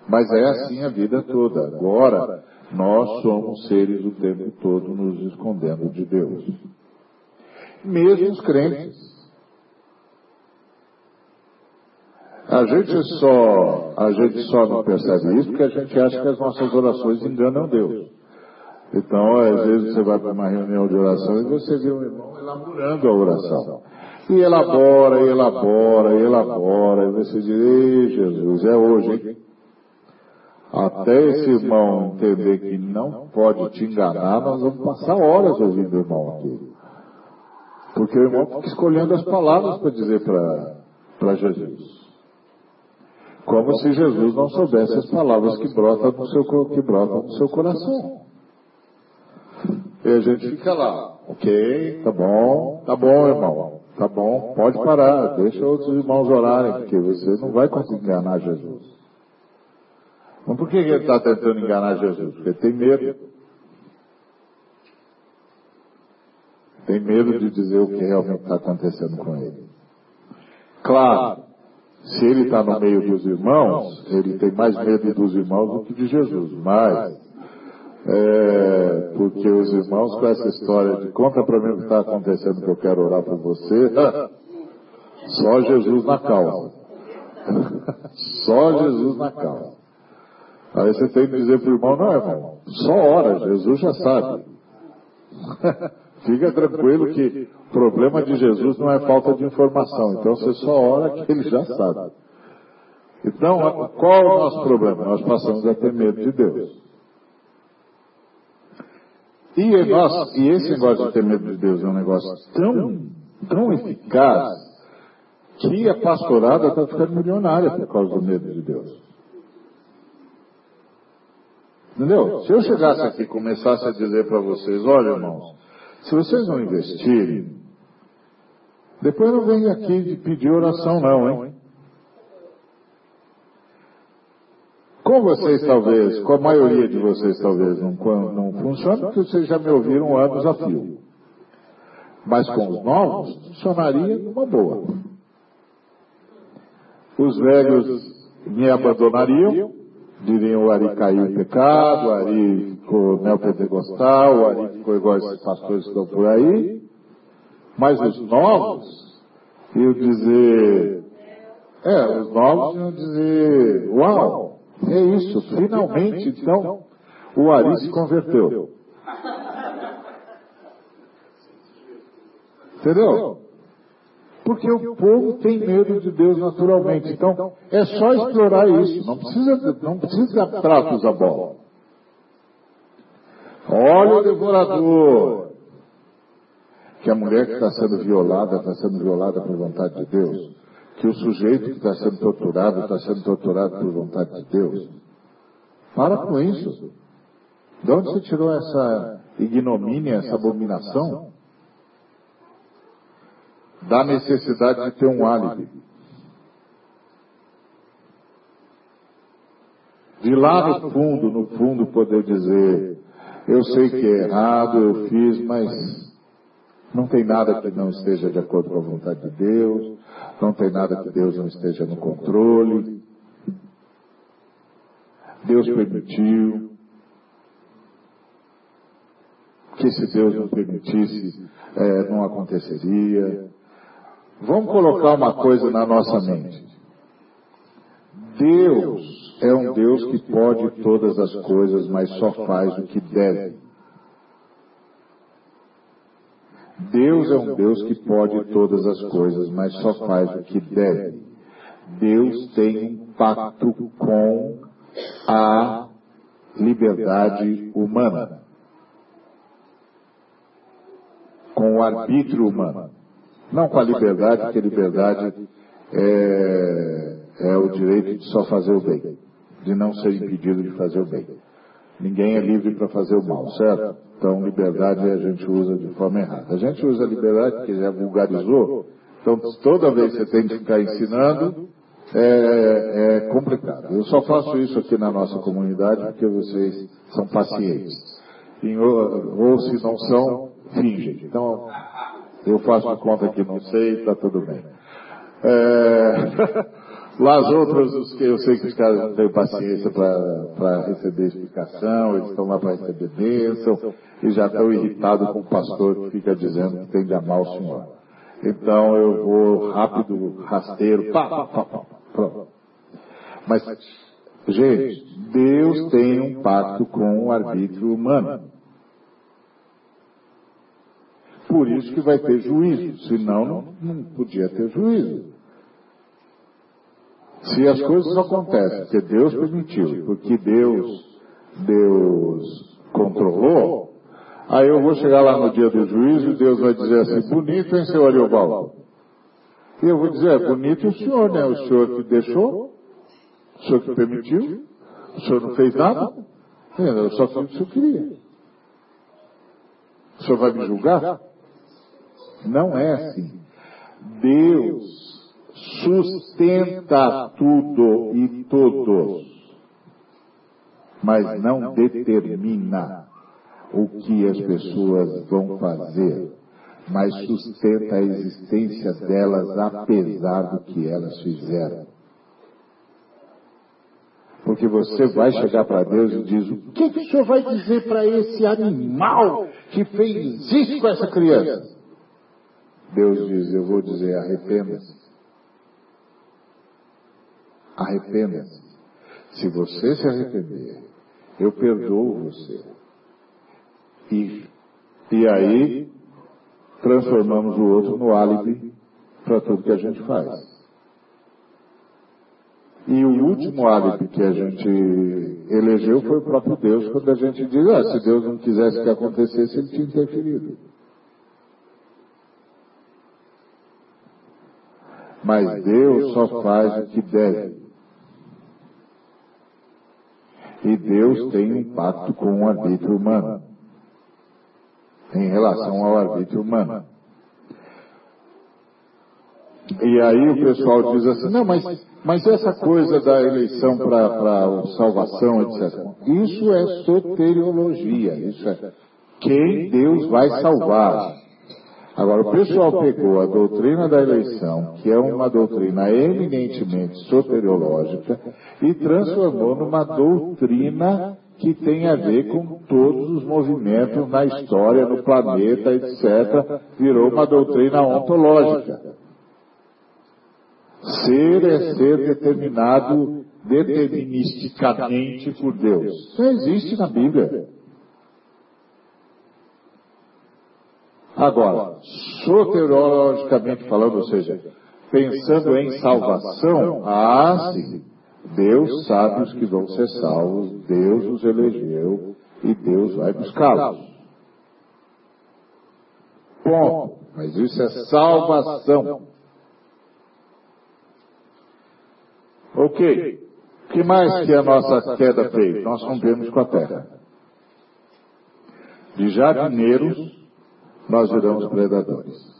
Mas é assim a vida toda. Agora, nós somos seres o tempo todo nos escondendo de Deus. Mesmo os crentes. A gente só, a gente só não percebe isso porque a gente acha que as nossas orações enganam Deus. Então, às vezes você vai para uma reunião de oração e você vê um irmão elaborando a oração. E elabora, e elabora, e elabora, e você diz, ei Jesus, é hoje, hein? Até esse irmão entender que não pode te enganar, nós vamos passar horas ouvindo o irmão aqui. Porque o irmão fica escolhendo as palavras para dizer para Jesus. Como se Jesus não soubesse as palavras que brotam no seu, que brotam no seu coração. E a gente fica lá, ok, tá bom, tá bom, irmão, tá bom, pode parar, deixa outros irmãos orarem, porque você não vai conseguir enganar Jesus. Mas por que ele está tentando enganar Jesus? Porque tem medo. Tem medo de dizer o que realmente está acontecendo com ele. Claro, se ele está no meio dos irmãos, ele tem mais medo dos irmãos do que de Jesus. Mas é, porque os irmãos com essa história de conta para mim o que está acontecendo que eu quero orar por você, só Jesus na causa. só Jesus na causa. Aí você tem que dizer para o irmão, não, irmão, só ora, Jesus já sabe. Fica tranquilo que o problema de Jesus não é falta de informação, então você só ora que ele já sabe. Então, qual é o nosso problema? Nós passamos a ter medo de Deus. E, nós, e esse negócio de ter medo de Deus é um negócio tão, tão eficaz que a pastorada está ficando milionária por causa do medo de Deus. Entendeu? Se eu chegasse aqui e começasse a dizer para vocês, olha irmãos, se vocês não investirem, depois não venho aqui de pedir oração não, hein? Com vocês talvez, com a maioria de vocês talvez não, não funcione, porque vocês já me ouviram anos a fio. Mas com os novos, funcionaria numa boa. Os velhos me abandonariam, diriam o Ari caiu em pecado, o Ari ficou neopentecostal, o Ari ficou igual esses pastores que estão por aí. Mas os novos iam dizer, é, os novos iam dizer, uau, é isso, finalmente, então, o Ari se converteu. Entendeu? Porque o povo tem medo de Deus naturalmente. Então, é só explorar isso. Não precisa, não precisa tratos à bola. Olha o devorador. Que a mulher que está sendo violada, está sendo violada por vontade de Deus. Que o sujeito que está sendo torturado, está sendo torturado por vontade de Deus. Para com isso. De onde você tirou essa ignomínia, essa abominação? Da necessidade de ter um álibi. De lá no fundo, no fundo, poder dizer, eu sei que é errado, eu fiz, mas não tem nada que não esteja de acordo com a vontade de Deus, não tem nada que Deus não esteja no controle. Deus permitiu. Que se Deus não permitisse, é, não aconteceria. Vamos colocar uma coisa na nossa mente. Deus é um Deus que pode todas as coisas, mas só faz o que deve. Deus é um Deus que pode todas as coisas, mas só faz o que deve. Deus tem um pacto com a liberdade humana, com o arbítrio humano. Não com a liberdade, porque liberdade é, é o direito de só fazer o bem, de não ser impedido de fazer o bem. Ninguém é livre para fazer o mal, certo? Então, liberdade a gente usa de forma errada. A gente usa liberdade porque já vulgarizou. Então, toda vez que você tem que ficar ensinando, é, é complicado. Eu só faço isso aqui na nossa comunidade porque vocês são pacientes. Ou, ou se não são, fingem. Então, eu faço a conta que não sei, está tudo bem. É... Lá as outras, os que eu sei que os caras não têm paciência para receber explicação, eles estão lá para receber bênção e já estão irritados com o pastor que fica dizendo que tem de amar o Senhor. Então eu vou rápido, rasteiro, pá, pá, pá, pá, pronto. Mas, gente, Deus tem um pacto com o arbítrio humano. Por isso que vai ter juízo, senão não, não podia ter juízo. Se as coisas acontecem porque Deus permitiu, porque Deus, Deus controlou, aí eu vou chegar lá no dia do juízo e Deus vai dizer assim, bonito, hein, seu Ariobaldo? E eu vou dizer, é bonito o senhor, né? O senhor que deixou, o senhor que permitiu, o senhor não fez nada, eu só fiz o que o senhor queria. O senhor vai me julgar? Não é assim. Deus sustenta tudo e todos, mas não determina o que as pessoas vão fazer, mas sustenta a existência delas apesar do que elas fizeram. Porque você vai chegar para Deus e diz, o que, que o senhor vai dizer para esse animal que fez isso com essa criança? Deus diz, eu vou dizer, arrependa-se. Arrependa-se. Se você se arrepender, eu perdoo você. E, e aí, transformamos o outro no álibi para tudo que a gente faz. E o último álibi que a gente elegeu foi o próprio Deus, quando a gente diz, ah, se Deus não quisesse que acontecesse, ele tinha interferido. Mas Deus só faz o que deve. E Deus tem um pacto com o arbítrio humano. Em relação ao arbítrio humano. E aí o pessoal diz assim, não, mas, mas essa coisa da eleição para salvação, etc. Isso é soteriologia. Isso é quem Deus vai salvar. Agora, o pessoal pegou a doutrina da eleição, que é uma doutrina eminentemente soteriológica, e transformou numa doutrina que tem a ver com todos os movimentos na história, no planeta, etc. Virou uma doutrina ontológica. Ser é ser determinado deterministicamente por Deus. Isso existe na Bíblia. Agora, soteriologicamente falando, ou seja, pensando em salvação, ah, sim, Deus sabe os que vão ser salvos, Deus os elegeu e Deus vai buscá-los. Ponto. Mas isso é salvação. Ok. O que mais que a nossa queda fez? Nós rompemos com a terra. De jardineiros, nós viramos predadores.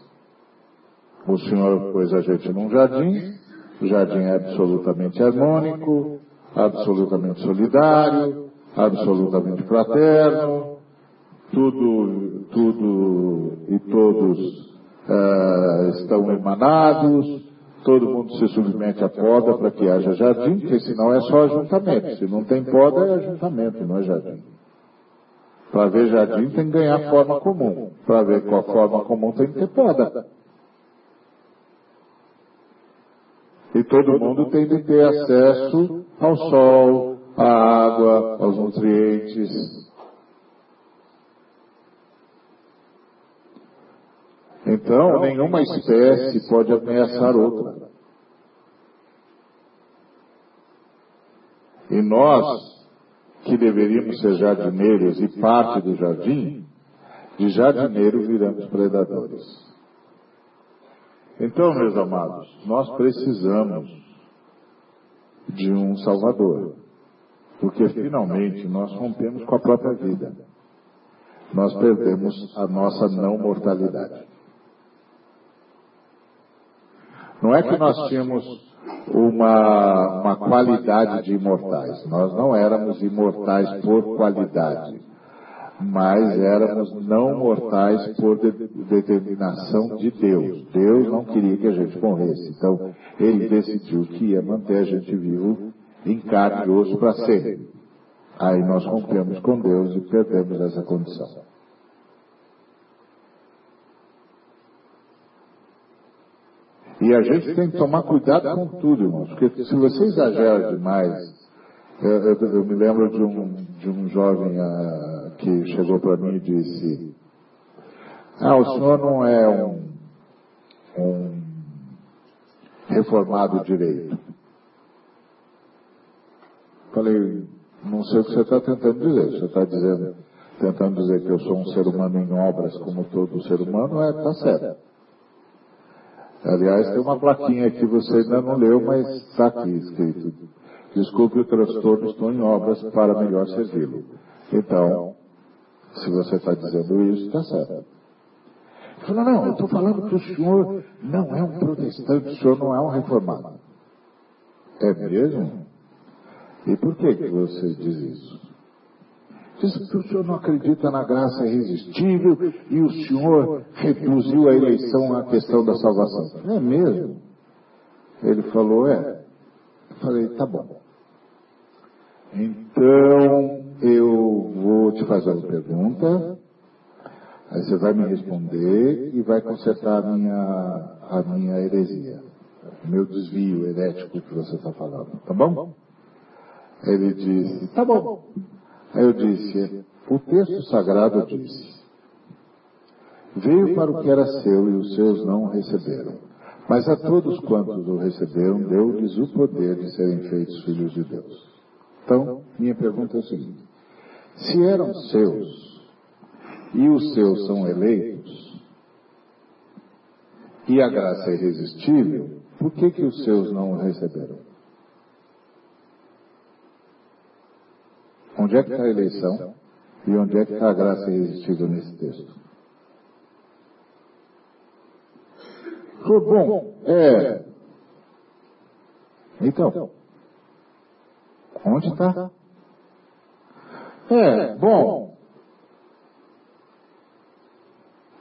O Senhor pôs a gente num jardim, o jardim é absolutamente harmônico, absolutamente solidário, absolutamente fraterno, tudo, tudo e todos uh, estão emanados, todo mundo se submete à poda para que haja jardim, porque senão é só ajuntamento. Se não tem poda, é ajuntamento, não é jardim. Para ver jardim tem que ganhar forma comum. Para ver qual forma comum tem que ter poda. E todo mundo tem de ter acesso ao sol, à água, aos nutrientes. Então, nenhuma espécie pode ameaçar outra. E nós, que deveríamos ser jardineiros e parte do jardim, de jardineiro viramos predadores. Então, meus amados, nós precisamos de um Salvador. Porque finalmente nós rompemos com a própria vida. Nós perdemos a nossa não mortalidade. Não é que nós tínhamos uma, uma qualidade de imortais. Nós não éramos imortais por qualidade mas éramos não mortais por de, determinação de Deus. Deus não queria que a gente morresse. Então, ele decidiu que ia manter a gente vivo em carne e osso para sempre. Aí nós rompemos com Deus e perdemos essa condição. E a gente tem que tomar cuidado com tudo, irmãos, porque se você exagera demais, eu, eu, eu me lembro de um, de um jovem uh, que chegou para mim e disse: Ah, o senhor não é um, um reformado direito. Falei, não sei o que você está tentando dizer. Você está dizendo, tentando dizer que eu sou um ser humano em obras como todo ser humano, é, está certo. Aliás, tem uma plaquinha que você ainda não leu, mas está aqui escrito. Desculpe o transtorno, estou em obras para melhor servi-lo. Então, se você está dizendo isso, está certo. Falou, não, eu estou falando que o senhor não é um protestante, o senhor não é um reformado. É mesmo? E por que, que você diz isso? Diz que o senhor não acredita na graça irresistível e o senhor reduziu a eleição à questão da salvação. É mesmo? Ele falou, é. Eu falei, tá bom. Então, eu vou te fazer uma pergunta, aí você vai me responder e vai consertar a minha, a minha heresia, meu desvio herético que você está falando, tá bom? Ele disse, tá bom. Aí eu disse, o texto sagrado disse, veio para o que era seu e os seus não o receberam. Mas a todos quantos o receberam, deu-lhes o poder de serem feitos filhos de Deus. Então, minha pergunta é a seguinte: se eram seus e os seus são eleitos, e a graça é irresistível, por que, que os seus não receberam? Onde é que está a eleição e onde é que está a graça irresistível nesse texto? Foi bom, é. Então, onde está? É, bom.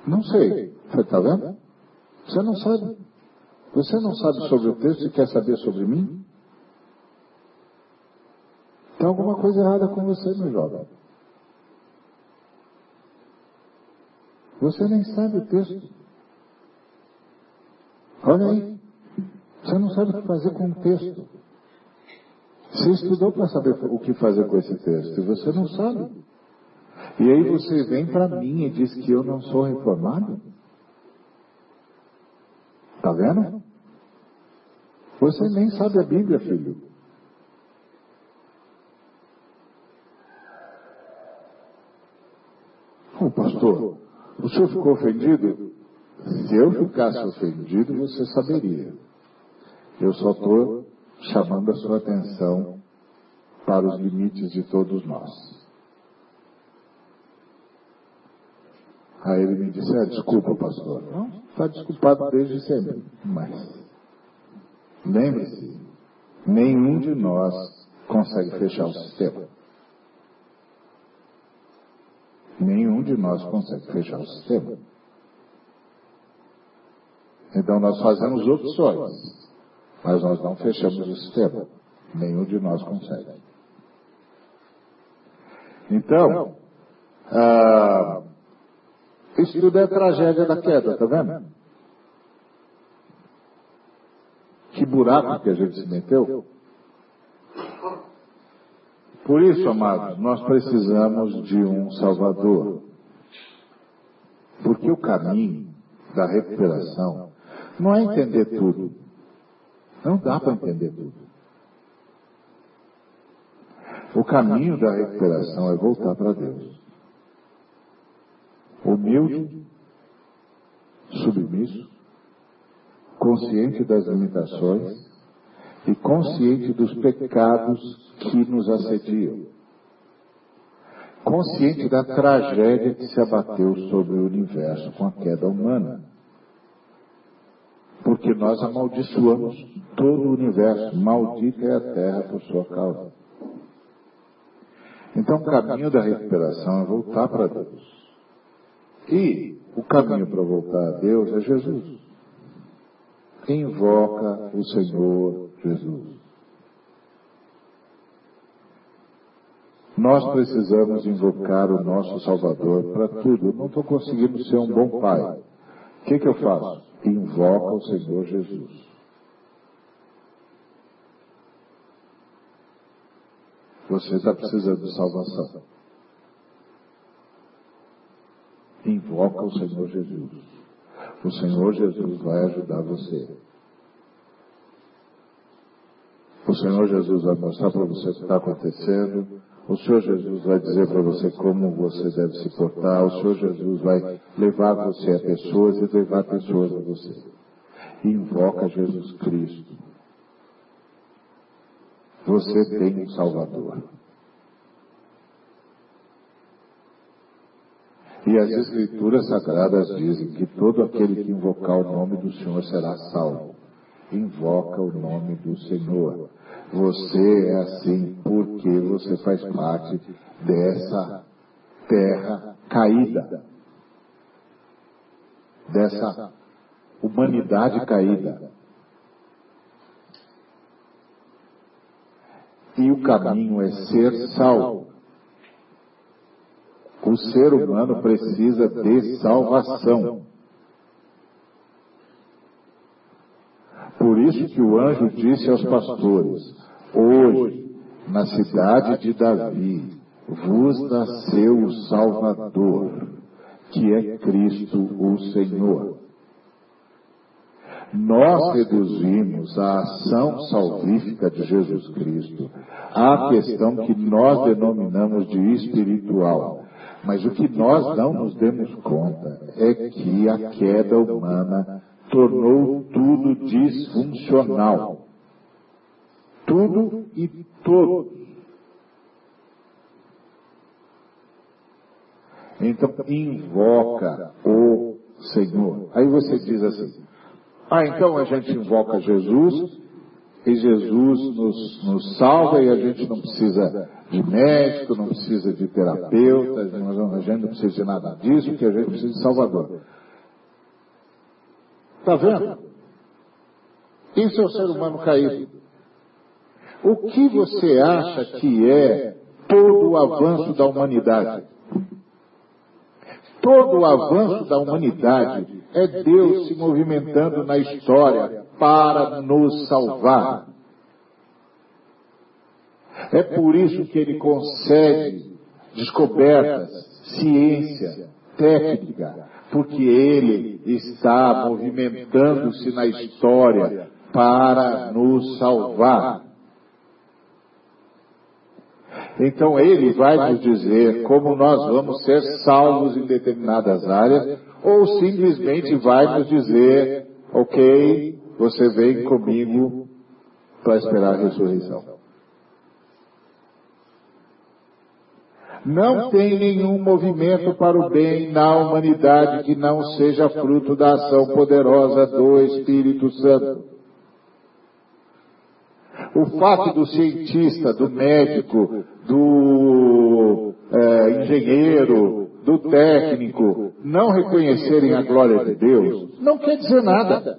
Não sei. Você está vendo? Você não sabe. Você não sabe sobre o texto e quer saber sobre mim? Tem alguma coisa errada com você, meu jovem. Você nem sabe o texto. Olha aí. Você não sabe o que fazer com o texto. Você estudou para saber o que fazer com esse texto e você não sabe. E aí você vem para mim e diz que eu não sou reformado? Está vendo? Você nem sabe a Bíblia, filho. Oh, pastor, o senhor ficou ofendido? Se eu ficasse ofendido, você saberia. Eu só estou chamando a sua atenção para os limites de todos nós. Aí ele me disse, ah, desculpa, pastor. Não, está desculpado desde sempre. Mas, lembre-se, nenhum de nós consegue fechar o sistema. Nenhum de nós consegue fechar o sistema. Então nós fazemos opções, mas nós não fechamos o sistema. Nenhum de nós consegue. Então, ah, isso tudo é tragédia da queda, tá vendo? Que buraco que a gente se meteu. Por isso, amados, nós precisamos de um Salvador. Porque o caminho da recuperação não é entender tudo. Não dá para entender tudo. O caminho da recuperação é voltar para Deus. Humilde, submisso, consciente das limitações e consciente dos pecados que nos assediam. Consciente da tragédia que se abateu sobre o universo com a queda humana porque nós amaldiçoamos todo o universo. Maldita é a terra por sua causa. Então, o caminho da recuperação é voltar para Deus. E o caminho para voltar a Deus é Jesus. Invoca o Senhor Jesus. Nós precisamos invocar o nosso Salvador para tudo. Eu não estou conseguindo ser um bom pai. O que, que eu faço? invoca o Senhor Jesus. Você está precisando de salvação. Invoca o Senhor Jesus. O Senhor Jesus vai ajudar você. O Senhor Jesus vai mostrar para você o que está acontecendo. O Senhor Jesus vai dizer para você como você deve se portar. O Senhor Jesus vai levar você a pessoas e levar pessoas a você. Invoca Jesus Cristo. Você tem um Salvador. E as Escrituras Sagradas dizem que todo aquele que invocar o nome do Senhor será salvo. Invoca o nome do Senhor. Você é assim porque você faz parte dessa terra caída, dessa humanidade caída. E o caminho é ser salvo. O ser humano precisa de salvação. Por isso que o anjo disse aos pastores: Hoje, na cidade de Davi, vos nasceu o Salvador, que é Cristo o Senhor. Nós reduzimos a ação salvífica de Jesus Cristo à questão que nós denominamos de espiritual. Mas o que nós não nos demos conta é que a queda humana tornou tudo disfuncional tudo e todos. Então, invoca o Senhor. Aí você diz assim: Ah, então a gente invoca Jesus e Jesus nos, nos salva e a gente não precisa de médico, não precisa de terapeuta, a gente não precisa de nada disso, que a gente precisa de Salvador. Está vendo? Isso é o ser humano caído. O que você acha que é todo o avanço da humanidade? Todo o avanço da humanidade é Deus se movimentando na história para nos salvar. É por isso que ele concede descobertas, ciência, técnica, porque ele está movimentando-se na história para nos salvar. Então ele vai nos dizer como nós vamos ser salvos em determinadas áreas, ou simplesmente vai nos dizer, ok, você vem comigo para esperar a ressurreição. Não tem nenhum movimento para o bem na humanidade que não seja fruto da ação poderosa do Espírito Santo. O fato do cientista, do médico, do é, engenheiro, do técnico não reconhecerem a glória de Deus, não quer dizer nada.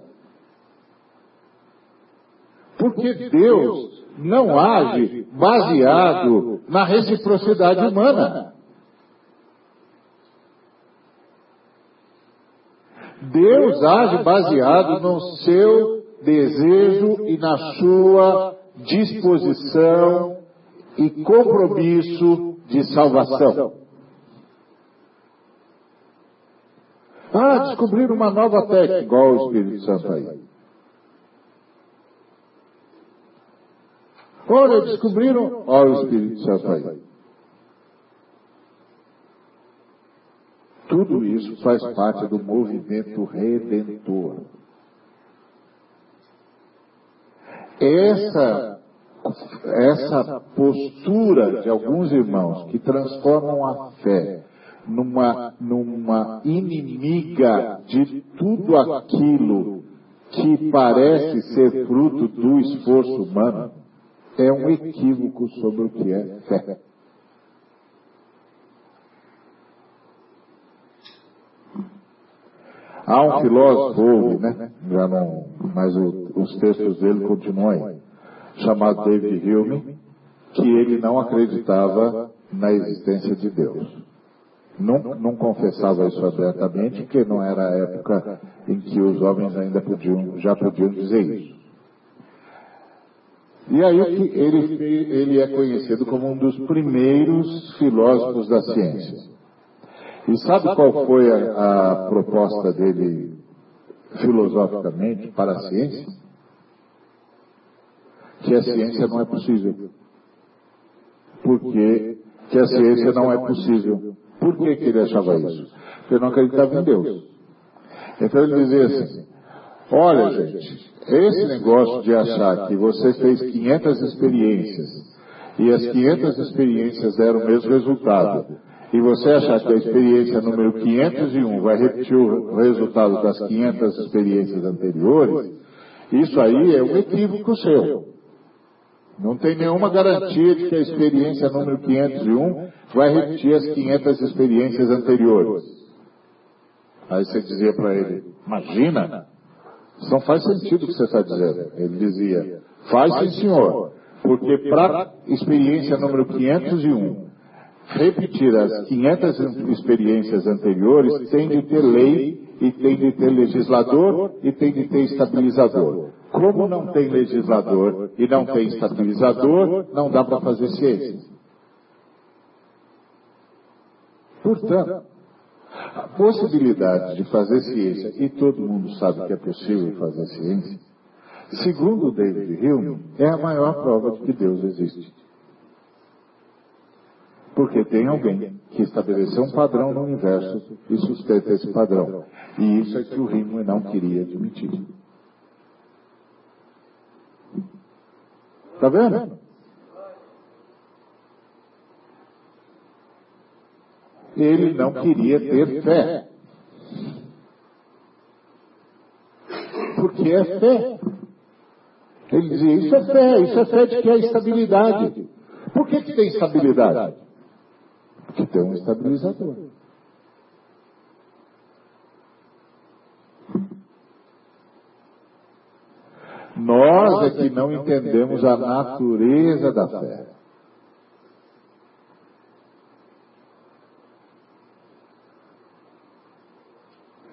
Porque Deus não age baseado na reciprocidade humana. Deus age baseado no seu desejo e na sua disposição e compromisso de salvação. Ah, descobriram uma nova técnica, igual o Espírito Santo aí. Olha, descobriram, olha o Espírito Santo aí. Tudo isso faz parte do movimento redentor. Essa, essa postura de alguns irmãos que transformam a fé numa, numa inimiga de tudo aquilo que parece ser fruto do esforço humano, é um equívoco sobre o que é fé. Há um filósofo, houve, né? Já não, mas o, os textos dele continuam chamado David Hume, que ele não acreditava na existência de Deus. Não, não confessava isso abertamente, porque não era a época em que os homens ainda podiam, já podiam dizer isso. E aí ele, ele é conhecido como um dos primeiros filósofos da ciência. E sabe qual foi a, a proposta dele filosoficamente para a ciência? Que a ciência não é possível. Porque que a ciência não é possível. Por que, que ele achava isso? Porque não acreditava em Deus. Então ele dizia assim, olha gente, esse negócio de achar que você fez 500 experiências e as 500 experiências deram o mesmo resultado, e você achar que a experiência número 501 vai repetir o resultado das 500 experiências anteriores, isso aí é um equívoco seu. Não tem nenhuma garantia de que a experiência número 501 vai repetir as 500 experiências anteriores. Aí você dizia para ele, imagina, não faz sentido o que você está dizendo. Ele dizia, faz sim senhor, porque para experiência número 501 repetir as 500 experiências anteriores tem de ter lei e tem de ter legislador e tem de ter estabilizador. Como não tem legislador e não tem estabilizador, não dá para fazer ciência. Portanto, a possibilidade de fazer ciência, e todo mundo sabe que é possível fazer ciência, segundo David Hume, é a maior prova de que Deus existe. Porque tem alguém que estabeleceu um padrão no universo e sustenta esse padrão. E isso é que o Hume não queria admitir. Está vendo? Ele não queria ter fé. Porque é fé. Ele dizia, isso é fé, isso é fé de que é estabilidade. Por que, que tem estabilidade? Porque tem um estabilizador. Nós é que não entendemos a natureza da fé.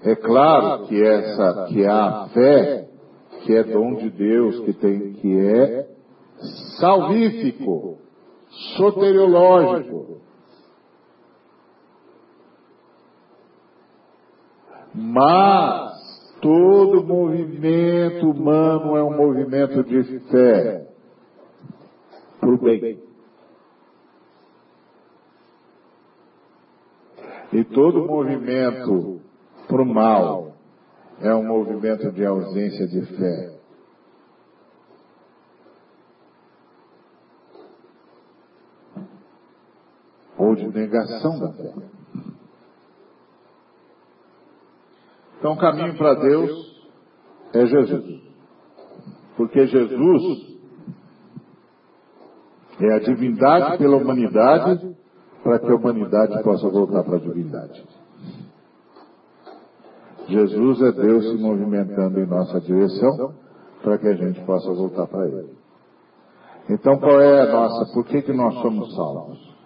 É claro que essa, que a fé, que é dom de Deus, que tem, que é salvífico, soteriológico. Mas todo movimento humano é um movimento de fé para o bem. E todo movimento para o mal é um movimento de ausência de fé. Ou de negação da fé. Então, o caminho para Deus é Jesus. Porque Jesus é a divindade pela humanidade para que a humanidade possa voltar para a divindade. Jesus é Deus se movimentando em nossa direção para que a gente possa voltar para Ele. Então qual é a nossa? Por que, que nós somos salvos?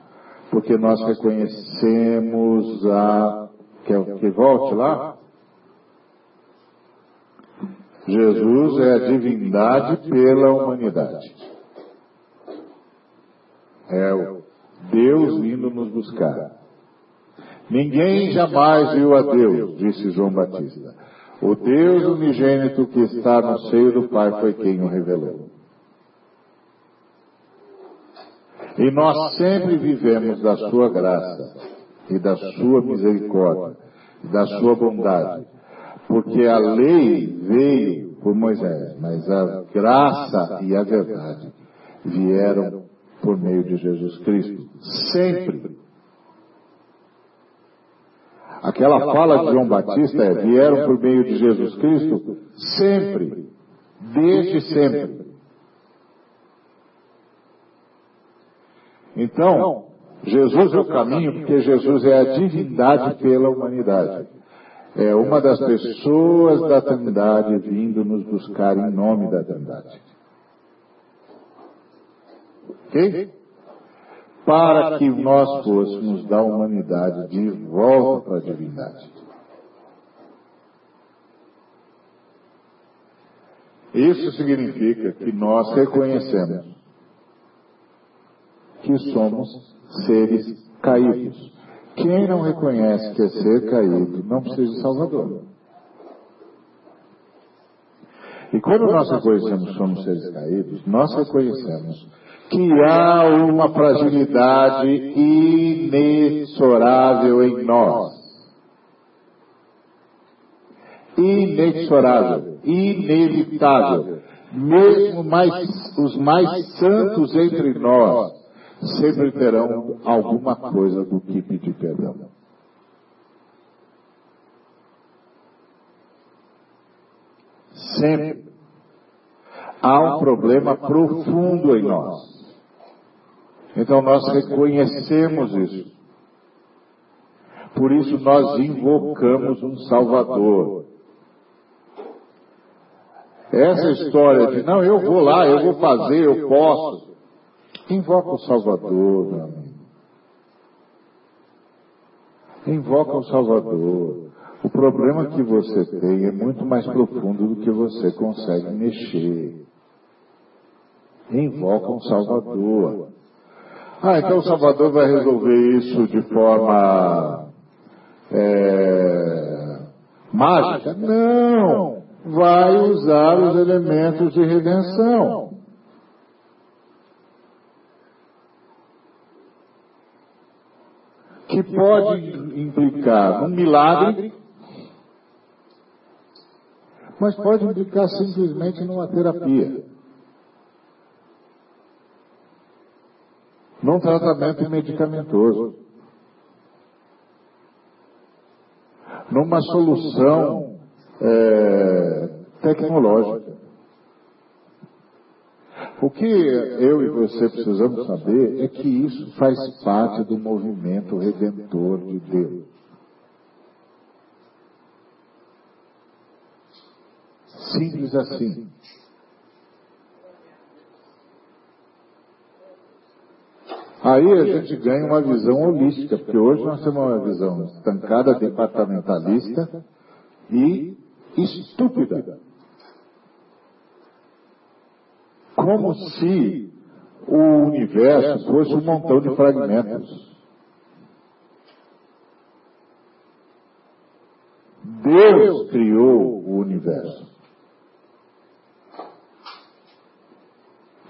Porque nós reconhecemos a. Quer que volte lá? Jesus é a divindade pela humanidade. É o Deus vindo nos buscar. Ninguém jamais viu a Deus, disse João Batista. O Deus unigênito que está no seio do Pai foi quem o revelou. E nós sempre vivemos da sua graça e da sua misericórdia e da sua bondade. Porque a lei veio por Moisés, mas a graça e a verdade vieram por meio de Jesus Cristo. Sempre. Aquela fala de João Batista é: vieram por meio de Jesus Cristo sempre. Desde sempre. Então, Jesus é o caminho porque Jesus é a divindade pela humanidade. É uma das pessoas da Trindade vindo nos buscar em nome da Trindade. Ok? Para que nós fôssemos da humanidade de volta para a divindade. Isso significa que nós reconhecemos que somos seres caídos. Quem não reconhece que é ser caído não precisa de Salvador. E quando nós reconhecemos que somos seres caídos, nós reconhecemos que há uma fragilidade inexorável em nós. Inexorável, inevitável. Mesmo mais, os mais santos entre nós sempre terão alguma coisa do que pedir perdão. Sempre. Há um problema profundo em nós. Então nós reconhecemos isso. Por isso nós invocamos um Salvador. Essa história de, não, eu vou lá, eu vou fazer, eu posso. Invoca o Salvador, meu amigo. Invoca o Salvador. O problema que você tem é muito mais profundo do que você consegue mexer. Invoca um Salvador. Ah, então o Salvador vai resolver isso de forma é, mágica? Não! Vai usar os elementos de redenção. Que pode implicar um milagre, mas pode implicar simplesmente numa terapia. Num tratamento medicamentoso, numa solução é, tecnológica. O que eu e você precisamos saber é que isso faz parte do movimento redentor de Deus. Simples assim. Aí a gente ganha uma visão holística, porque hoje nós temos uma visão estancada, departamentalista e estúpida. Como se o universo fosse um montão de fragmentos. Deus criou o universo.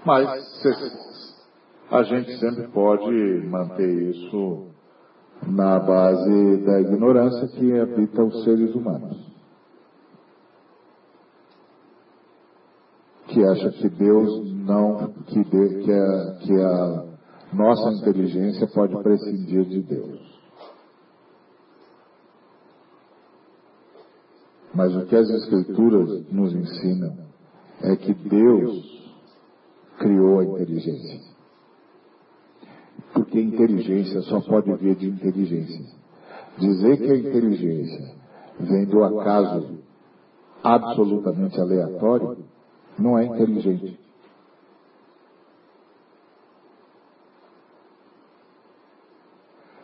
Mas a gente sempre pode manter isso na base da ignorância que habita os seres humanos. Que acha que Deus não, que, de, que, a, que a nossa inteligência pode prescindir de Deus. Mas o que as Escrituras nos ensinam é que Deus criou a inteligência. Porque inteligência só pode vir de inteligência. Dizer que a inteligência vem do acaso absolutamente aleatório não é inteligente.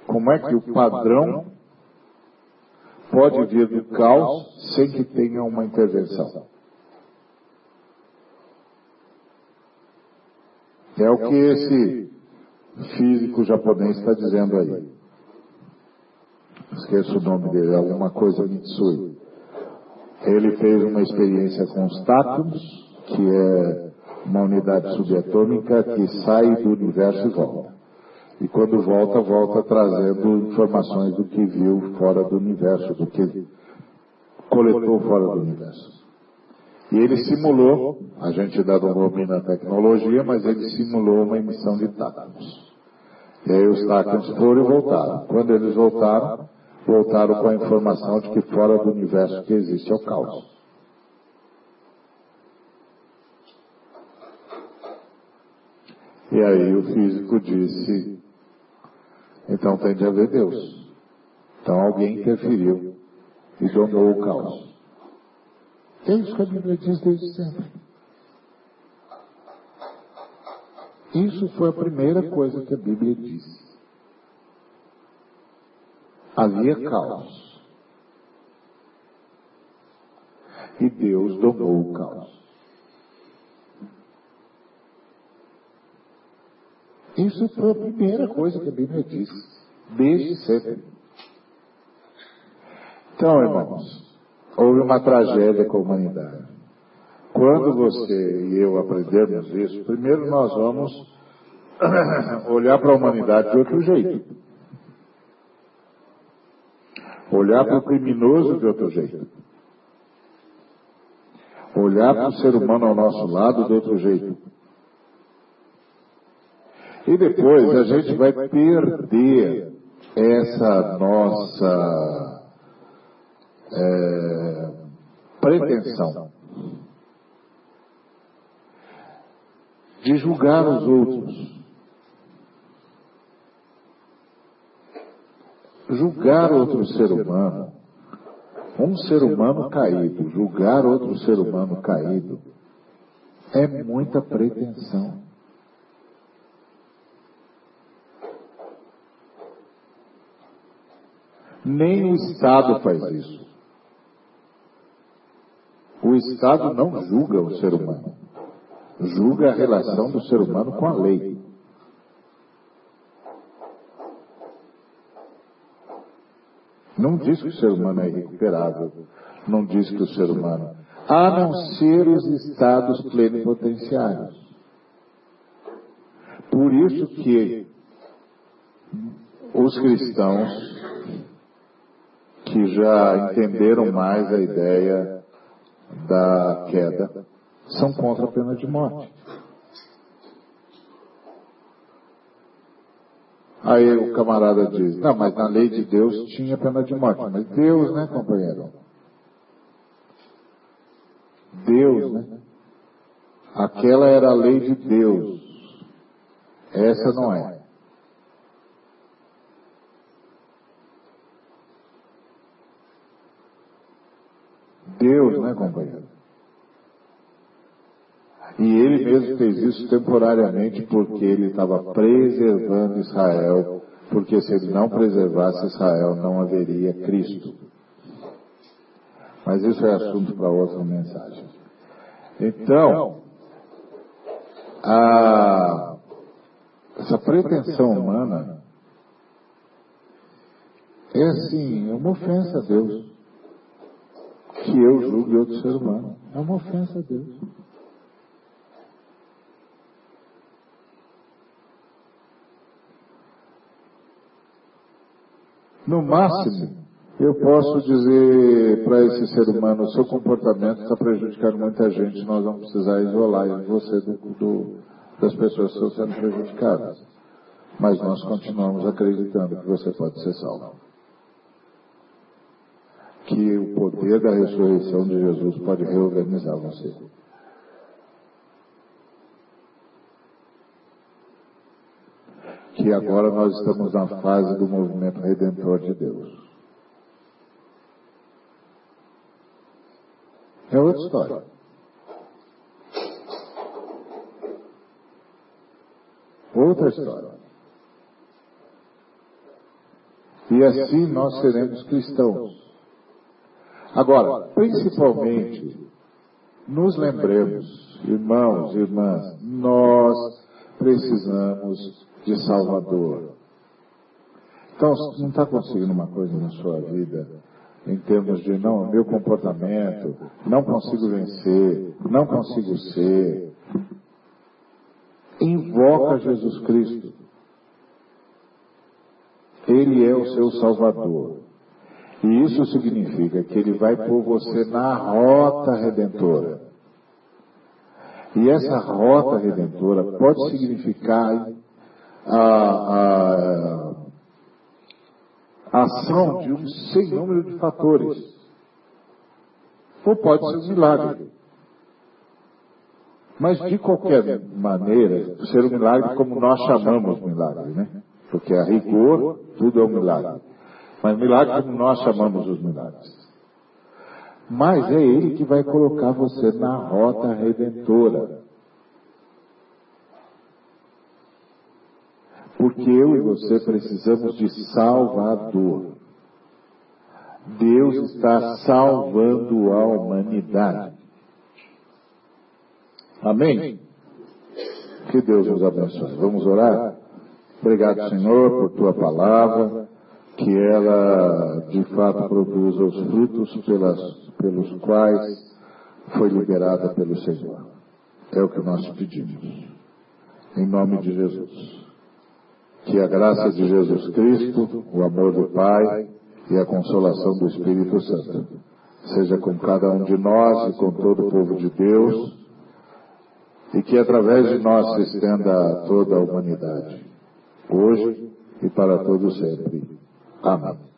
Como é que o padrão pode vir do caos sem que tenha uma intervenção? É o que esse físico japonês está dizendo aí. Esqueço o nome dele, alguma coisa Mitsui. Ele fez uma experiência com os que é uma unidade subatômica que sai do universo e volta. E quando volta, volta trazendo informações do que viu fora do universo, do que coletou fora do universo. E ele simulou, a gente ainda não domina a tecnologia, mas ele simulou uma emissão de tátomos. E aí os tátomos foram e voltaram. Quando eles voltaram, voltaram com a informação de que fora do universo que existe é o caos. E aí o físico disse, então tem de haver Deus. Então alguém interferiu e donou o caos. É isso que a Bíblia diz desde sempre. Isso foi a primeira coisa que a Bíblia disse. Havia caos. E Deus domou o caos. Isso foi a primeira coisa que a Bíblia diz, desde sempre. Então, irmãos, houve uma tragédia com a humanidade. Quando você e eu aprendermos isso, primeiro nós vamos olhar para a humanidade de outro jeito. Olhar para o criminoso de outro jeito. Olhar para o ser humano ao nosso lado de outro jeito. E depois a gente vai perder essa nossa é, pretensão de julgar os outros. Julgar outro ser humano, um ser humano caído, julgar outro ser humano caído, é muita pretensão. Nem o Estado faz isso. O Estado não julga o ser humano. Julga a relação do ser humano com a lei. Não diz que o ser humano é irrecuperável. Não diz que o ser humano. A não ser os estados plenipotenciários. Por isso que os cristãos que já entenderam mais a ideia da queda são contra a pena de morte. Aí o camarada diz, não, mas na lei de Deus tinha pena de morte. Mas Deus, né, companheiro? Deus, né? Aquela era a lei de Deus. Essa não é. Deus, né, companheiro? E ele mesmo fez isso temporariamente porque ele estava preservando Israel, porque se ele não preservasse Israel, não haveria Cristo. Mas isso é assunto para outra mensagem. Então, a, essa pretensão humana é assim, é uma ofensa a Deus. Que eu julgue outro ser humano. É uma ofensa a Deus. No máximo, eu posso dizer para esse ser humano, o seu comportamento está prejudicando muita gente, nós vamos precisar isolar você do, do, das pessoas que estão sendo prejudicadas. Mas nós continuamos acreditando que você pode ser salvo. Que o poder da ressurreição de Jesus pode reorganizar você. que agora nós estamos na fase do movimento redentor de Deus. É outra história. Outra história. E assim nós seremos cristãos. Agora, principalmente, nos lembremos, irmãos e irmãs, nós precisamos de Salvador. Então, se não está conseguindo uma coisa na sua vida, em termos de não, meu comportamento, não consigo vencer, não consigo ser, invoca Jesus Cristo. Ele é o seu Salvador. E isso significa que ele vai pôr você na rota redentora. E essa rota redentora pode significar a, a ação de um sem número de fatores. Ou pode ser um milagre. Mas de qualquer maneira, ser um milagre como nós chamamos milagre, né? Porque a rigor, tudo é um milagre. Mas milagre como nós chamamos os milagres. Mas é Ele que vai colocar você na rota redentora. Porque eu e você precisamos de Salvador. Deus está salvando a humanidade. Amém? Que Deus nos abençoe. Vamos orar? Obrigado, Senhor, por tua palavra, que ela de fato produza os frutos pelas, pelos quais foi liberada pelo Senhor. É o que nós pedimos. Em nome de Jesus. Que a graça de Jesus Cristo, o amor do Pai e a consolação do Espírito Santo seja com cada um de nós e com todo o povo de Deus e que através de nós se estenda a toda a humanidade, hoje e para todo sempre. Amém.